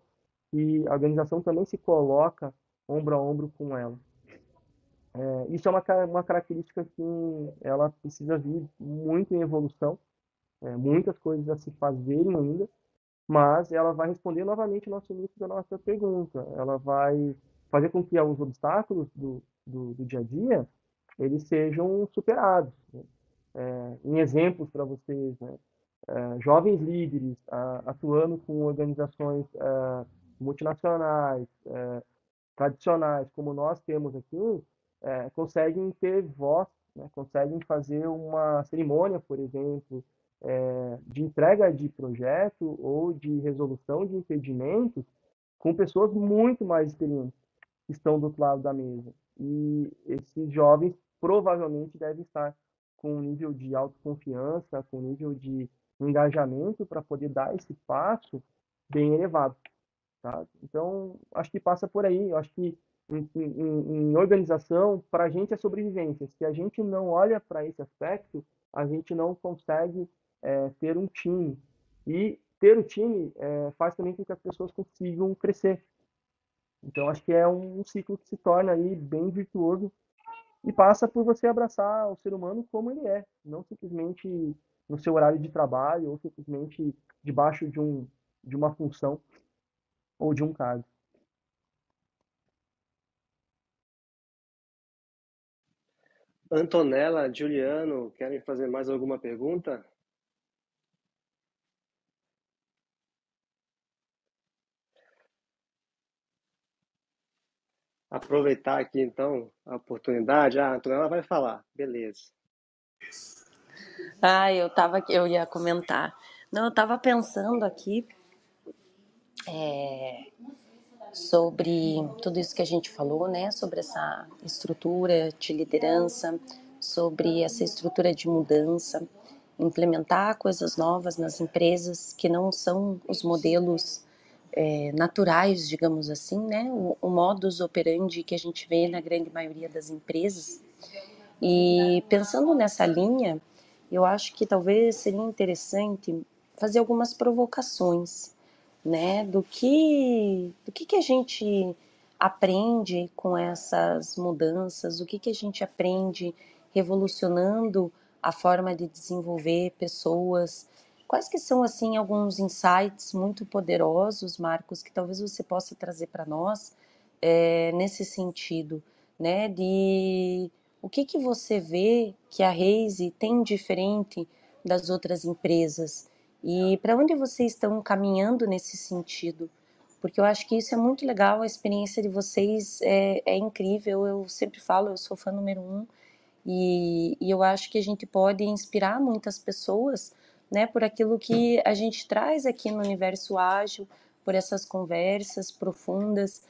e a organização também se coloca ombro a ombro com ela. É, isso é uma, uma característica que ela precisa vir muito em evolução, é, muitas coisas a se fazerem ainda, mas ela vai responder novamente o nosso início da nossa pergunta. Ela vai fazer com que os obstáculos do, do, do dia a dia eles sejam superados. Né? É, em exemplos para vocês, né? é, jovens líderes a, atuando com organizações é, multinacionais, é, tradicionais, como nós temos aqui, é, conseguem ter voz, né? conseguem fazer uma cerimônia, por exemplo, é, de entrega de projeto ou de resolução de impedimentos com pessoas muito mais experientes que estão do outro lado da mesa. E esses jovens provavelmente devem estar com um nível de autoconfiança, com um nível de engajamento para poder dar esse passo bem elevado. Tá? Então, acho que passa por aí. acho que em, em, em organização, para a gente é sobrevivência. Se a gente não olha para esse aspecto, a gente não consegue é, ter um time. E ter o time é, faz também com que as pessoas consigam crescer. Então, acho que é um, ciclo que se torna aí bem virtuoso e passa por você abraçar o ser humano como ele é, não simplesmente no seu horário de trabalho ou simplesmente debaixo de, um, de uma função ou de um cargo. Antonella, Juliano, querem fazer mais alguma pergunta? Aproveitar aqui então a oportunidade. Ah, a Antonella vai falar. Beleza. Ah, eu tava eu ia comentar. Não, eu estava pensando aqui é, sobre tudo isso que a gente falou, né? Sobre essa estrutura de liderança, sobre essa estrutura de mudança, implementar coisas novas nas empresas que não são os modelos é, naturais, digamos assim, né? O, o modus operandi que a gente vê na grande maioria das empresas. E pensando nessa linha, eu acho que talvez seria interessante fazer algumas provocações, né? Do que, do que, que a gente aprende com essas mudanças, o que, que a gente aprende revolucionando a forma de desenvolver pessoas, Quais que são assim alguns insights muito poderosos, Marcos, que talvez você possa trazer para nós é, nesse sentido, né? De o que que você vê que a Reise tem diferente das outras empresas e para onde vocês estão caminhando nesse sentido? Porque eu acho que isso é muito legal, a experiência de vocês é, é incrível. Eu sempre falo, eu sou fã número um e, e eu acho que a gente pode inspirar muitas pessoas né, por aquilo que a gente traz aqui no universo ágil, por essas conversas profundas.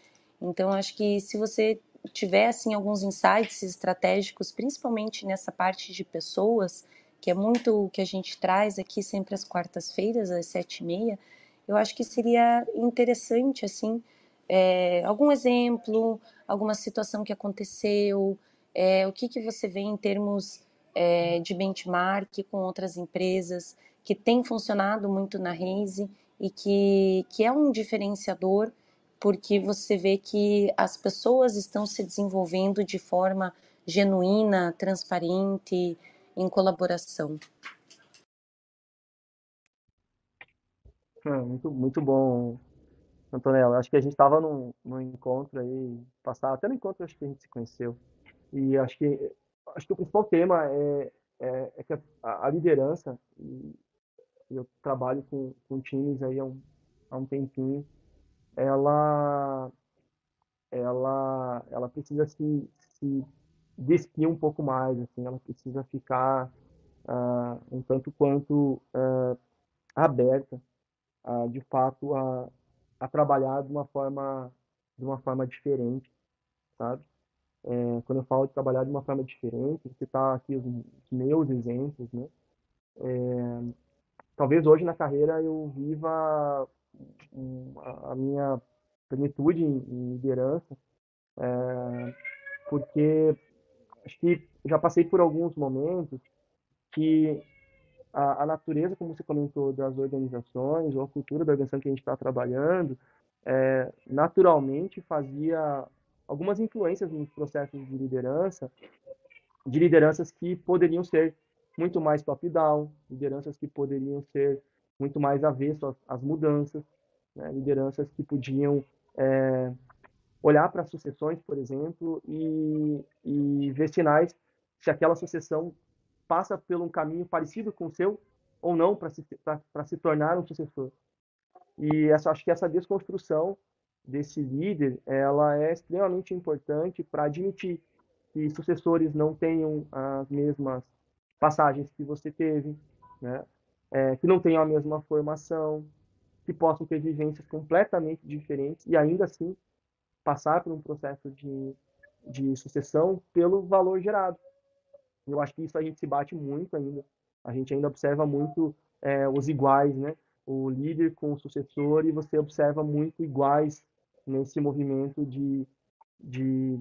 Então, acho que se você tiver assim alguns insights estratégicos, principalmente nessa parte de pessoas, que é muito o que a gente traz aqui sempre às quartas-feiras às sete e meia, eu acho que seria interessante assim é, algum exemplo, alguma situação que aconteceu, é, o que que você vê em termos é, de benchmark com outras empresas que tem funcionado muito na Raise e que, que é um diferenciador porque você vê que as pessoas estão se desenvolvendo de forma genuína, transparente, em colaboração. Ah, muito, muito bom, Antonella. Acho que a gente estava num, num encontro aí, passado, até no encontro acho que a gente se conheceu. E acho que, acho que o principal tema é, é, é que a, a liderança, eu trabalho com, com times aí há um, há um tempinho, ela, ela, ela precisa se, se despir um pouco mais, assim, ela precisa ficar uh, um tanto quanto uh, aberta, uh, de fato, a, a trabalhar de uma forma, de uma forma diferente, sabe? É, quando eu falo de trabalhar de uma forma diferente, você está aqui os, meus exemplos, né? É, talvez hoje na carreira eu viva a minha plenitude em liderança, é, porque acho que já passei por alguns momentos que a, a, natureza, como você comentou, das organizações, ou a cultura da organização que a gente está trabalhando, é, naturalmente fazia algumas influências nos processos de liderança, de lideranças que poderiam ser muito mais top-down, lideranças que poderiam ser muito mais avesso às, às mudanças, né? lideranças que podiam é, olhar para sucessões, por exemplo, e, e ver sinais se aquela sucessão passa por um caminho parecido com o seu ou não para se, se tornar um sucessor. E essa, acho que essa desconstrução desse líder, ela é extremamente importante para admitir que sucessores não tenham as mesmas passagens que você teve, né? É, que não tenham a mesma formação, que possam ter vivências completamente diferentes e ainda assim passar por um processo de, de sucessão pelo valor gerado. Eu acho que isso a gente se bate muito ainda. A gente ainda observa muito é, os iguais, né? O líder com o sucessor e você observa muito iguais nesse movimento de, de,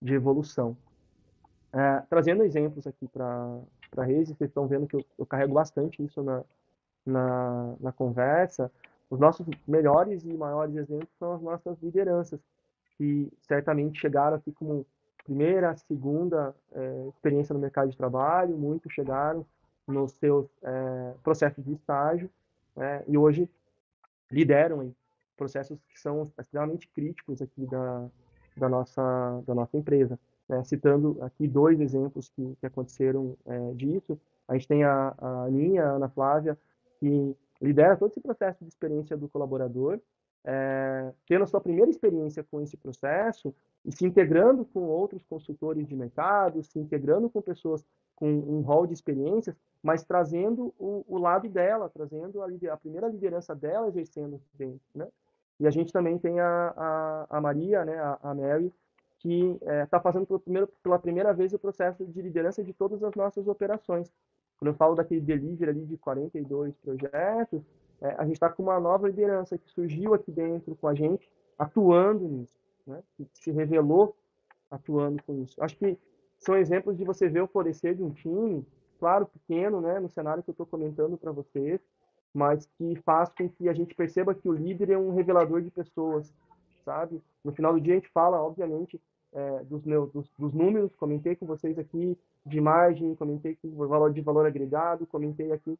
de evolução. É, trazendo exemplos aqui para a Reise, vocês estão vendo que eu, eu carrego bastante isso na, na, na conversa. Os nossos melhores e maiores exemplos são as nossas lideranças, que certamente chegaram aqui como primeira, segunda é, experiência no mercado de trabalho, muitos chegaram nos seus é, processos de estágio, né, e hoje lideram aí, processos que são extremamente críticos aqui da, da, nossa, da nossa empresa. Né? Citando aqui dois exemplos que, que aconteceram é, disso, a gente tem a, a Aninha, a Ana Flávia, que lidera todo esse processo de experiência do colaborador, é, tendo a sua primeira experiência com esse processo e se integrando com outros consultores de mercado, se integrando com pessoas com um rol de experiências, mas trazendo o, o lado dela, trazendo a, a, primeira liderança dela exercendo dentro, né? E a gente também tem a, a, a Maria, né, a, a Mary, que está é, tá fazendo pela primeira, pela primeira vez o processo de liderança de todas as nossas operações. Quando eu falo daquele delivery ali de 42 projetos, é, a gente está com uma nova liderança que surgiu aqui dentro com a gente, atuando nisso, né? que se revelou atuando com isso. Acho que são exemplos de você ver o florescer de um time, claro, pequeno, né, no cenário que eu estou comentando para vocês, mas que faz com que a gente perceba que o líder é um revelador de pessoas, sabe? No final do dia a gente fala, obviamente, é, dos, meus, dos, dos, números, comentei com vocês aqui de margem, comentei com valor de valor agregado, comentei aqui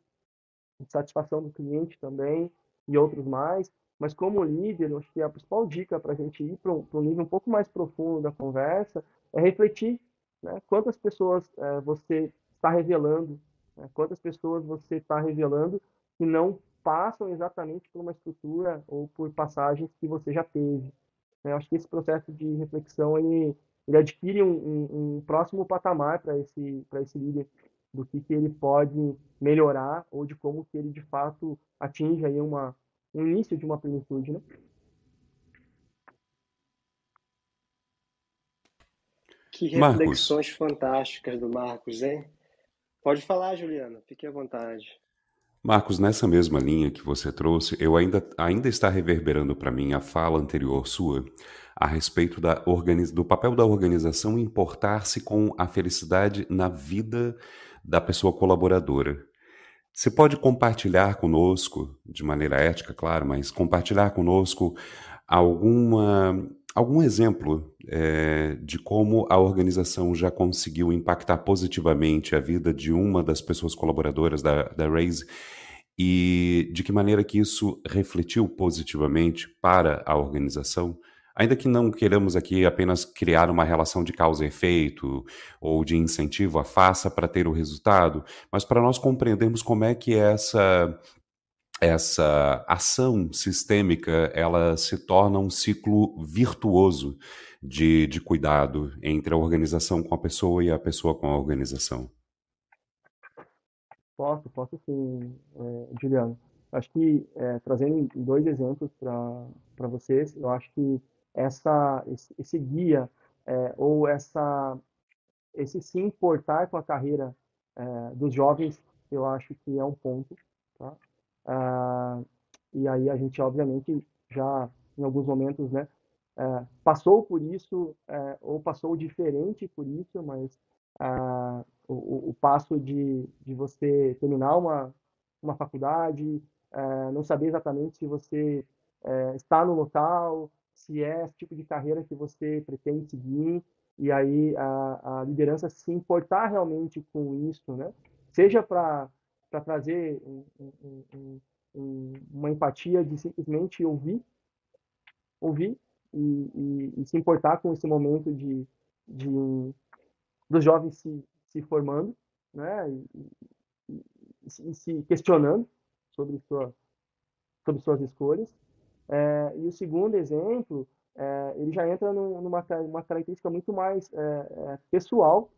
satisfação do cliente também e outros mais, mas como líder, eu acho que a principal dica para a gente ir para um, nível um pouco mais profundo da conversa é refletir né, quantas pessoas é, você está revelando, né, quantas pessoas você está revelando que não passam exatamente por uma estrutura ou por passagens que você já teve. Eu acho que esse processo de reflexão ele, ele adquire um, um, um próximo patamar para esse esse líder do que, que ele pode melhorar ou de como que ele de fato atinge aí uma um início de uma plenitude, né? Que reflexões Marcos. fantásticas do Marcos, hein? Pode falar, Juliana, fique à vontade. Marcos, nessa mesma linha que você trouxe, eu ainda, ainda está reverberando para mim a fala anterior sua a respeito da do papel da organização importar-se com a felicidade na vida da pessoa colaboradora. Você pode compartilhar conosco, de maneira ética, claro, mas compartilhar conosco alguma, algum exemplo é, de como a organização já conseguiu impactar positivamente a vida de uma das pessoas colaboradoras da, da Raise e de que maneira que isso refletiu positivamente para a organização? Ainda que não queiramos aqui apenas criar uma relação de causa e efeito ou de incentivo a faça para ter o resultado, mas para nós compreendermos como é que essa essa ação sistêmica ela se torna um ciclo virtuoso de, de cuidado entre a organização com a pessoa e a pessoa com a organização. Posso, posso sim, é, Juliano. Acho que, é, trazendo dois exemplos para vocês, eu acho que essa, esse, guia é, ou essa, esse se importar com a carreira é, dos jovens, eu acho que é um ponto. Tá? Ah, e aí a gente, obviamente, já em alguns momentos, né, é, passou por isso é, ou passou diferente por isso, mas ah, o, o, passo de, de você terminar uma, uma faculdade, é, não saber exatamente se você é, está no local, se é esse tipo de carreira que você pretende seguir, e aí a, a liderança se importar realmente com isso, né? Seja para trazer um, um, um, uma empatia de simplesmente ouvir, ouvir e, e, e, se importar com esse momento de, de dos jovens se, se formando, né? E, e se questionando sobre sua sobre suas escolhas. É, e o segundo exemplo é, ele já entra numa uma característica muito mais é, é, pessoal,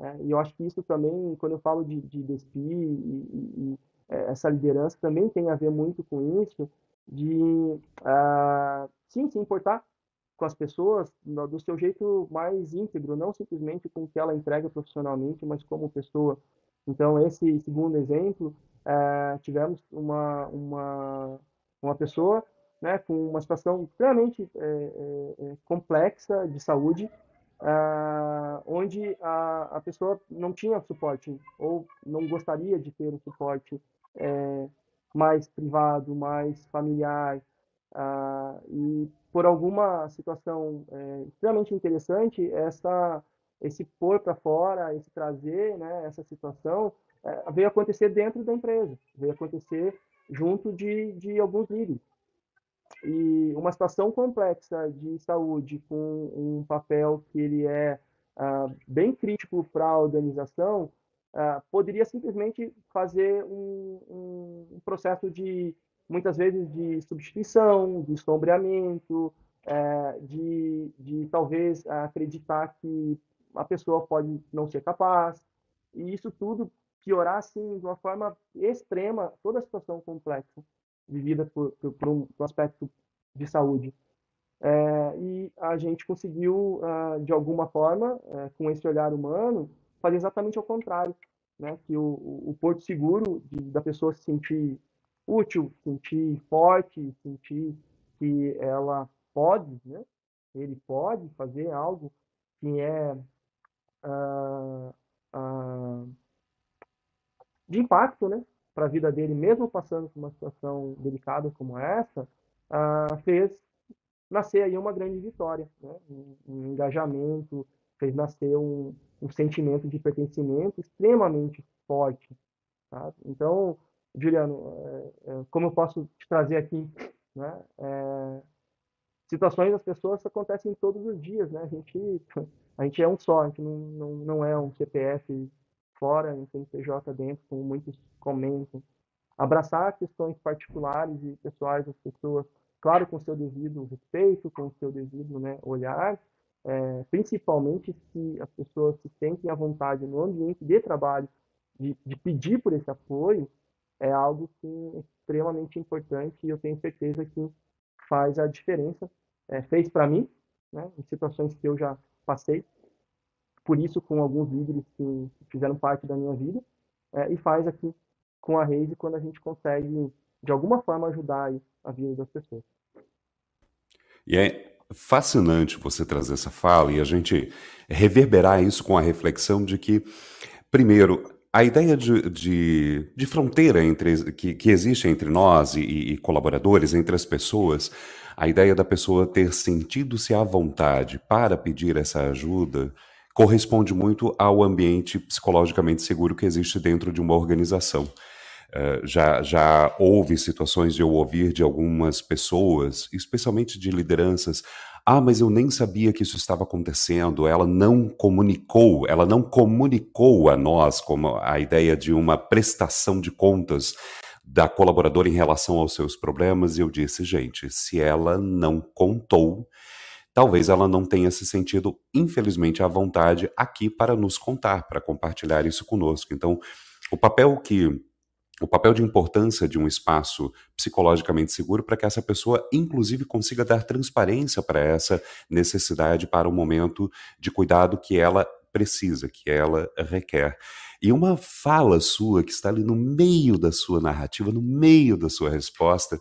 é, e eu acho que isso também, quando eu falo de, de DSP e, e, e é, essa liderança, também tem a ver muito com isso, de uh, sim se importar com as pessoas do seu jeito mais íntegro, não simplesmente com o que ela entrega profissionalmente, mas como pessoa. Então, esse segundo exemplo, tivemos uma, uma, uma pessoa né, com uma situação extremamente é, é, é, complexa de saúde, ah, onde a, a pessoa não tinha suporte ou não gostaria de ter um suporte é, mais privado, mais familiar, ah, e por alguma situação é, extremamente interessante, essa, esse pôr para fora, esse trazer né, essa situação, é, veio acontecer dentro da empresa, veio acontecer junto de, de alguns líderes e uma situação complexa de saúde com um papel que ele é uh, bem crítico para a organização, uh, poderia simplesmente fazer um, um, processo de, muitas vezes, de substituição, de sombreamento, uh, de, de talvez acreditar que a pessoa pode não ser capaz, e isso tudo piorar, assim, de uma forma extrema, toda a situação complexa vivida por, por, por um, aspecto de saúde. É, e a gente conseguiu, uh, de alguma forma, uh, com esse olhar humano, fazer exatamente ao contrário, né? que o, o porto seguro de, da pessoa se sentir útil, sentir forte, sentir que ela pode, né? ele pode fazer algo que é uh, de impacto, né? Para a vida dele, mesmo passando por uma situação delicada como essa, ah, fez nascer aí uma grande vitória, né? um, um, engajamento, fez nascer um, um, sentimento de pertencimento extremamente forte. Tá? Então, Juliano, é, é, como eu posso te trazer aqui, né? É, situações das pessoas acontecem todos os dias, né? A gente, a gente é um só, a gente não, não, não é um CPF fora, um CNPJ dentro, como muitos comentam. Abraçar questões particulares e pessoais das pessoas, claro, com seu devido respeito, com seu devido né, olhar, é, principalmente se as pessoas se sentem à vontade no ambiente de trabalho de, de pedir por esse apoio, é algo que é extremamente importante e eu tenho certeza que faz a diferença. É, fez para mim, né, em situações que eu já passei, por isso com alguns líderes que fizeram parte da minha vida, é, e faz aqui com a rede quando a gente consegue, de alguma forma, ajudar a vida das pessoas. E é fascinante você trazer essa fala e a gente reverberar isso com a reflexão de que, primeiro, a ideia de, de, de fronteira entre, que, que existe entre nós e, e colaboradores, entre as pessoas, a ideia da pessoa ter sentido-se à vontade para pedir essa ajuda, corresponde muito ao ambiente psicologicamente seguro que existe dentro de uma organização. Uh, já, já houve situações de eu ouvir de algumas pessoas, especialmente de lideranças, ah, mas eu nem sabia que isso estava acontecendo. Ela não comunicou, ela não comunicou a nós como a ideia de uma prestação de contas da colaboradora em relação aos seus problemas. E eu disse, gente, se ela não contou, talvez ela não tenha se sentido, infelizmente, à vontade aqui para nos contar, para compartilhar isso conosco. Então, o papel que o papel de importância de um espaço psicologicamente seguro para que essa pessoa, inclusive, consiga dar transparência para essa necessidade, para o momento de cuidado que ela precisa, que ela requer. E uma fala sua que está ali no meio da sua narrativa, no meio da sua resposta,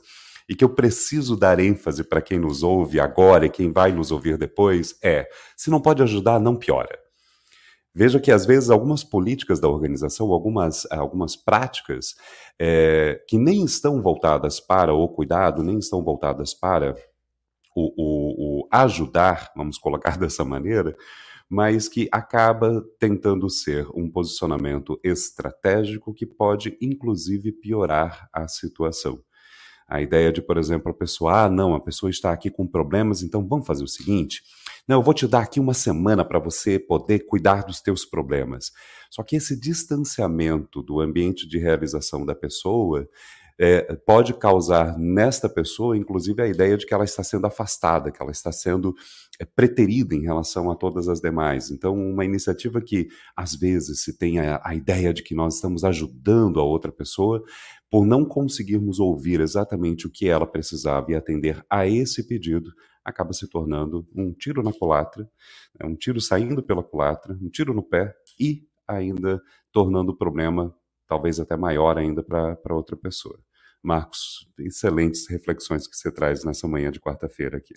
e que eu preciso dar ênfase para quem nos ouve agora e quem vai nos ouvir depois é: se não pode ajudar, não piora. Veja que às vezes algumas políticas da organização, algumas, algumas práticas é, que nem estão voltadas para o cuidado, nem estão voltadas para o, o, o ajudar, vamos colocar (laughs) dessa maneira, mas que acaba tentando ser um posicionamento estratégico que pode, inclusive, piorar a situação. A ideia de, por exemplo, a pessoa, ah, não, a pessoa está aqui com problemas, então vamos fazer o seguinte: não, eu vou te dar aqui uma semana para você poder cuidar dos teus problemas. Só que esse distanciamento do ambiente de realização da pessoa é, pode causar nesta pessoa, inclusive, a ideia de que ela está sendo afastada, que ela está sendo é, preterida em relação a todas as demais. Então, uma iniciativa que, às vezes, se tem a, a ideia de que nós estamos ajudando a outra pessoa, por não conseguirmos ouvir exatamente o que ela precisava e atender a esse pedido, acaba se tornando um tiro na culatra, né, um tiro saindo pela culatra, um tiro no pé e ainda tornando o problema talvez até maior ainda para outra pessoa. Marcos, excelentes reflexões que você traz nessa manhã de quarta-feira aqui.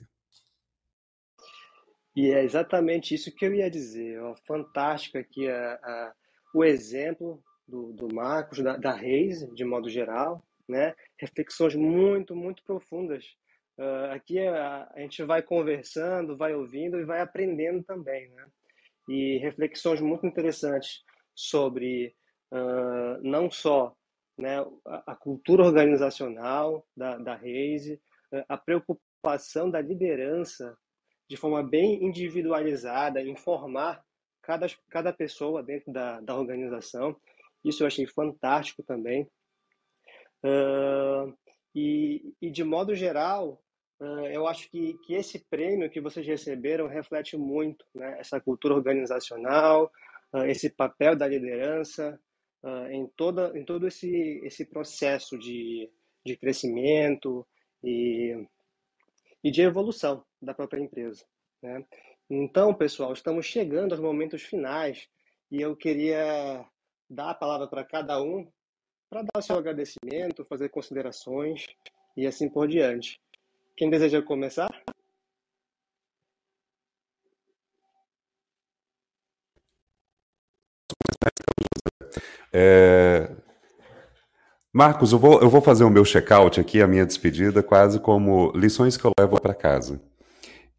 E é exatamente isso que eu ia dizer. Ó, fantástico aqui a, a, o exemplo do, do Marcos, da, da Reis, de modo geral, né? reflexões muito, muito profundas. Uh, aqui a, a, gente vai conversando, vai ouvindo e vai aprendendo também. Né? E reflexões muito interessantes sobre uh, não só né, a, a, cultura organizacional da, da Reise, uh, a preocupação da liderança de forma bem individualizada, informar cada, cada pessoa dentro da, da organização. Isso eu achei fantástico também. Uh, e, e, de modo geral, uh, eu acho que, que esse prêmio que vocês receberam reflete muito né, essa cultura organizacional, uh, esse papel da liderança, em, toda, em todo esse, esse processo de, de crescimento e, e de evolução da própria empresa. Né? Então, pessoal, estamos chegando aos momentos finais e eu queria dar a palavra para cada um para dar o seu agradecimento, fazer considerações e assim por diante. Quem deseja começar? É... Marcos, eu vou, eu vou fazer o meu check-out aqui, a minha despedida, quase como lições que eu levo para casa.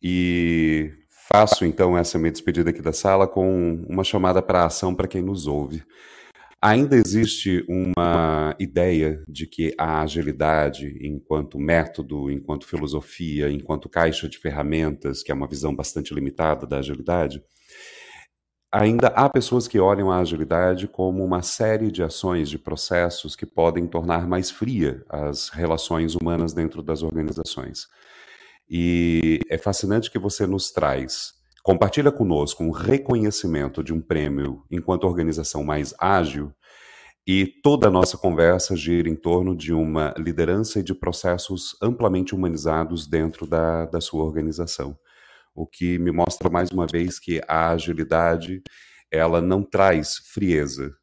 E faço então essa minha despedida aqui da sala com uma chamada para ação para quem nos ouve. Ainda existe uma ideia de que a agilidade, enquanto método, enquanto filosofia, enquanto caixa de ferramentas, que é uma visão bastante limitada da agilidade, ainda há pessoas que olham a agilidade como uma série de ações, de processos que podem tornar mais fria as relações humanas dentro das organizações. E é fascinante que você nos traz, compartilha conosco um reconhecimento de um prêmio enquanto organização mais ágil. E toda a nossa conversa gira em torno de uma liderança e de processos amplamente humanizados dentro da, da sua organização o que me mostra mais uma vez que a agilidade ela não traz frieza.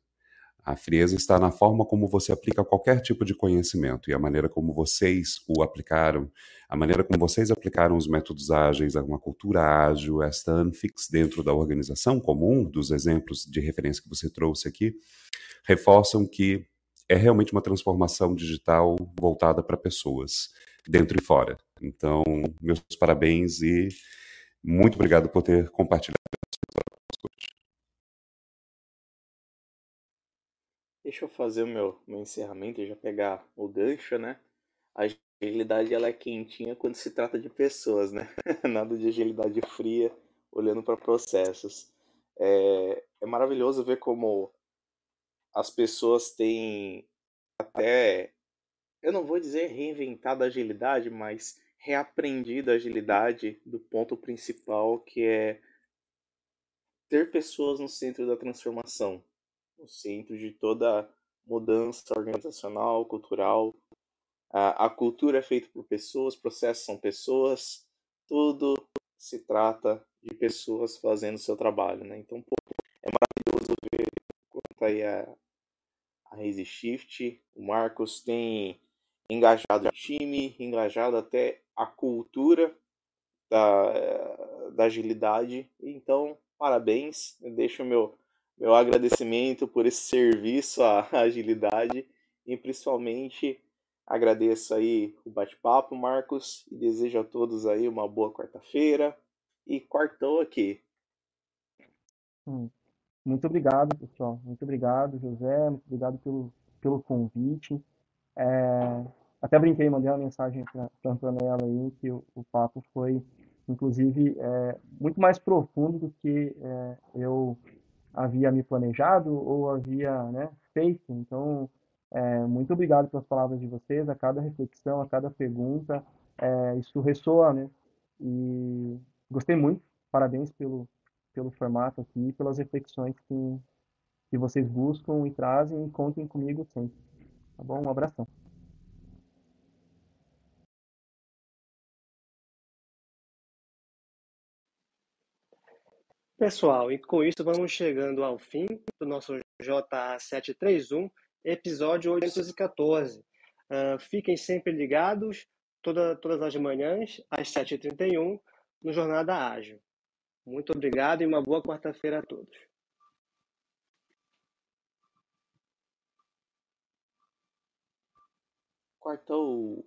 A frieza está na forma como você aplica qualquer tipo de conhecimento e a maneira como vocês o aplicaram, a maneira como vocês aplicaram os métodos ágeis, uma cultura ágil, esta Anfix dentro da organização, como um dos exemplos de referência que você trouxe aqui, reforçam que é realmente uma transformação digital voltada para pessoas, dentro e fora. Então, meus parabéns e muito obrigado por ter compartilhado Deixa eu fazer o meu, meu encerramento e já pegar o gancho, né? A agilidade ela é quentinha quando se trata de pessoas, né? (laughs) Nada de agilidade fria olhando para processos. É, é maravilhoso ver como as pessoas têm até, eu não vou dizer reinventado a agilidade, mas reaprendido a agilidade do ponto principal que é ter pessoas no centro da transformação, no centro de toda mudança organizacional, cultural. A, a cultura é feita por pessoas, processos são pessoas, tudo se trata de pessoas fazendo o seu trabalho, né? Então, pô, é maravilhoso ver quanto aí a, a Shift, o Marcos tem engajado o time, engajado até a cultura da, da agilidade. Então, parabéns, deixo meu, meu agradecimento por esse serviço à (laughs) agilidade e principalmente Agradeço aí o bate-papo, Marcos, e desejo a todos aí uma boa quarta-feira. E quartou aqui. Hum. Muito obrigado, pessoal. Muito obrigado, José. Muito obrigado pelo, pelo convite. É, até brinquei, mandei uma mensagem para a Antonella aí, que o, o papo foi, inclusive, é, muito mais profundo do que é, eu havia me planejado ou havia né, feito. Então, é, muito obrigado pelas palavras de vocês, a cada reflexão, a cada pergunta. É, isso ressoa, né? E gostei muito. Parabéns pelo, pelo formato aqui, pelas reflexões que, que vocês buscam e trazem e contem comigo sempre. Tá bom? Um abração. Pessoal, e com isso vamos chegando ao fim do nosso JA 731, episódio 814. Uh, fiquem sempre ligados, toda, todas as manhãs, às 7h31, no Jornada Ágil. Muito obrigado e uma boa quarta-feira a todos. Quartou.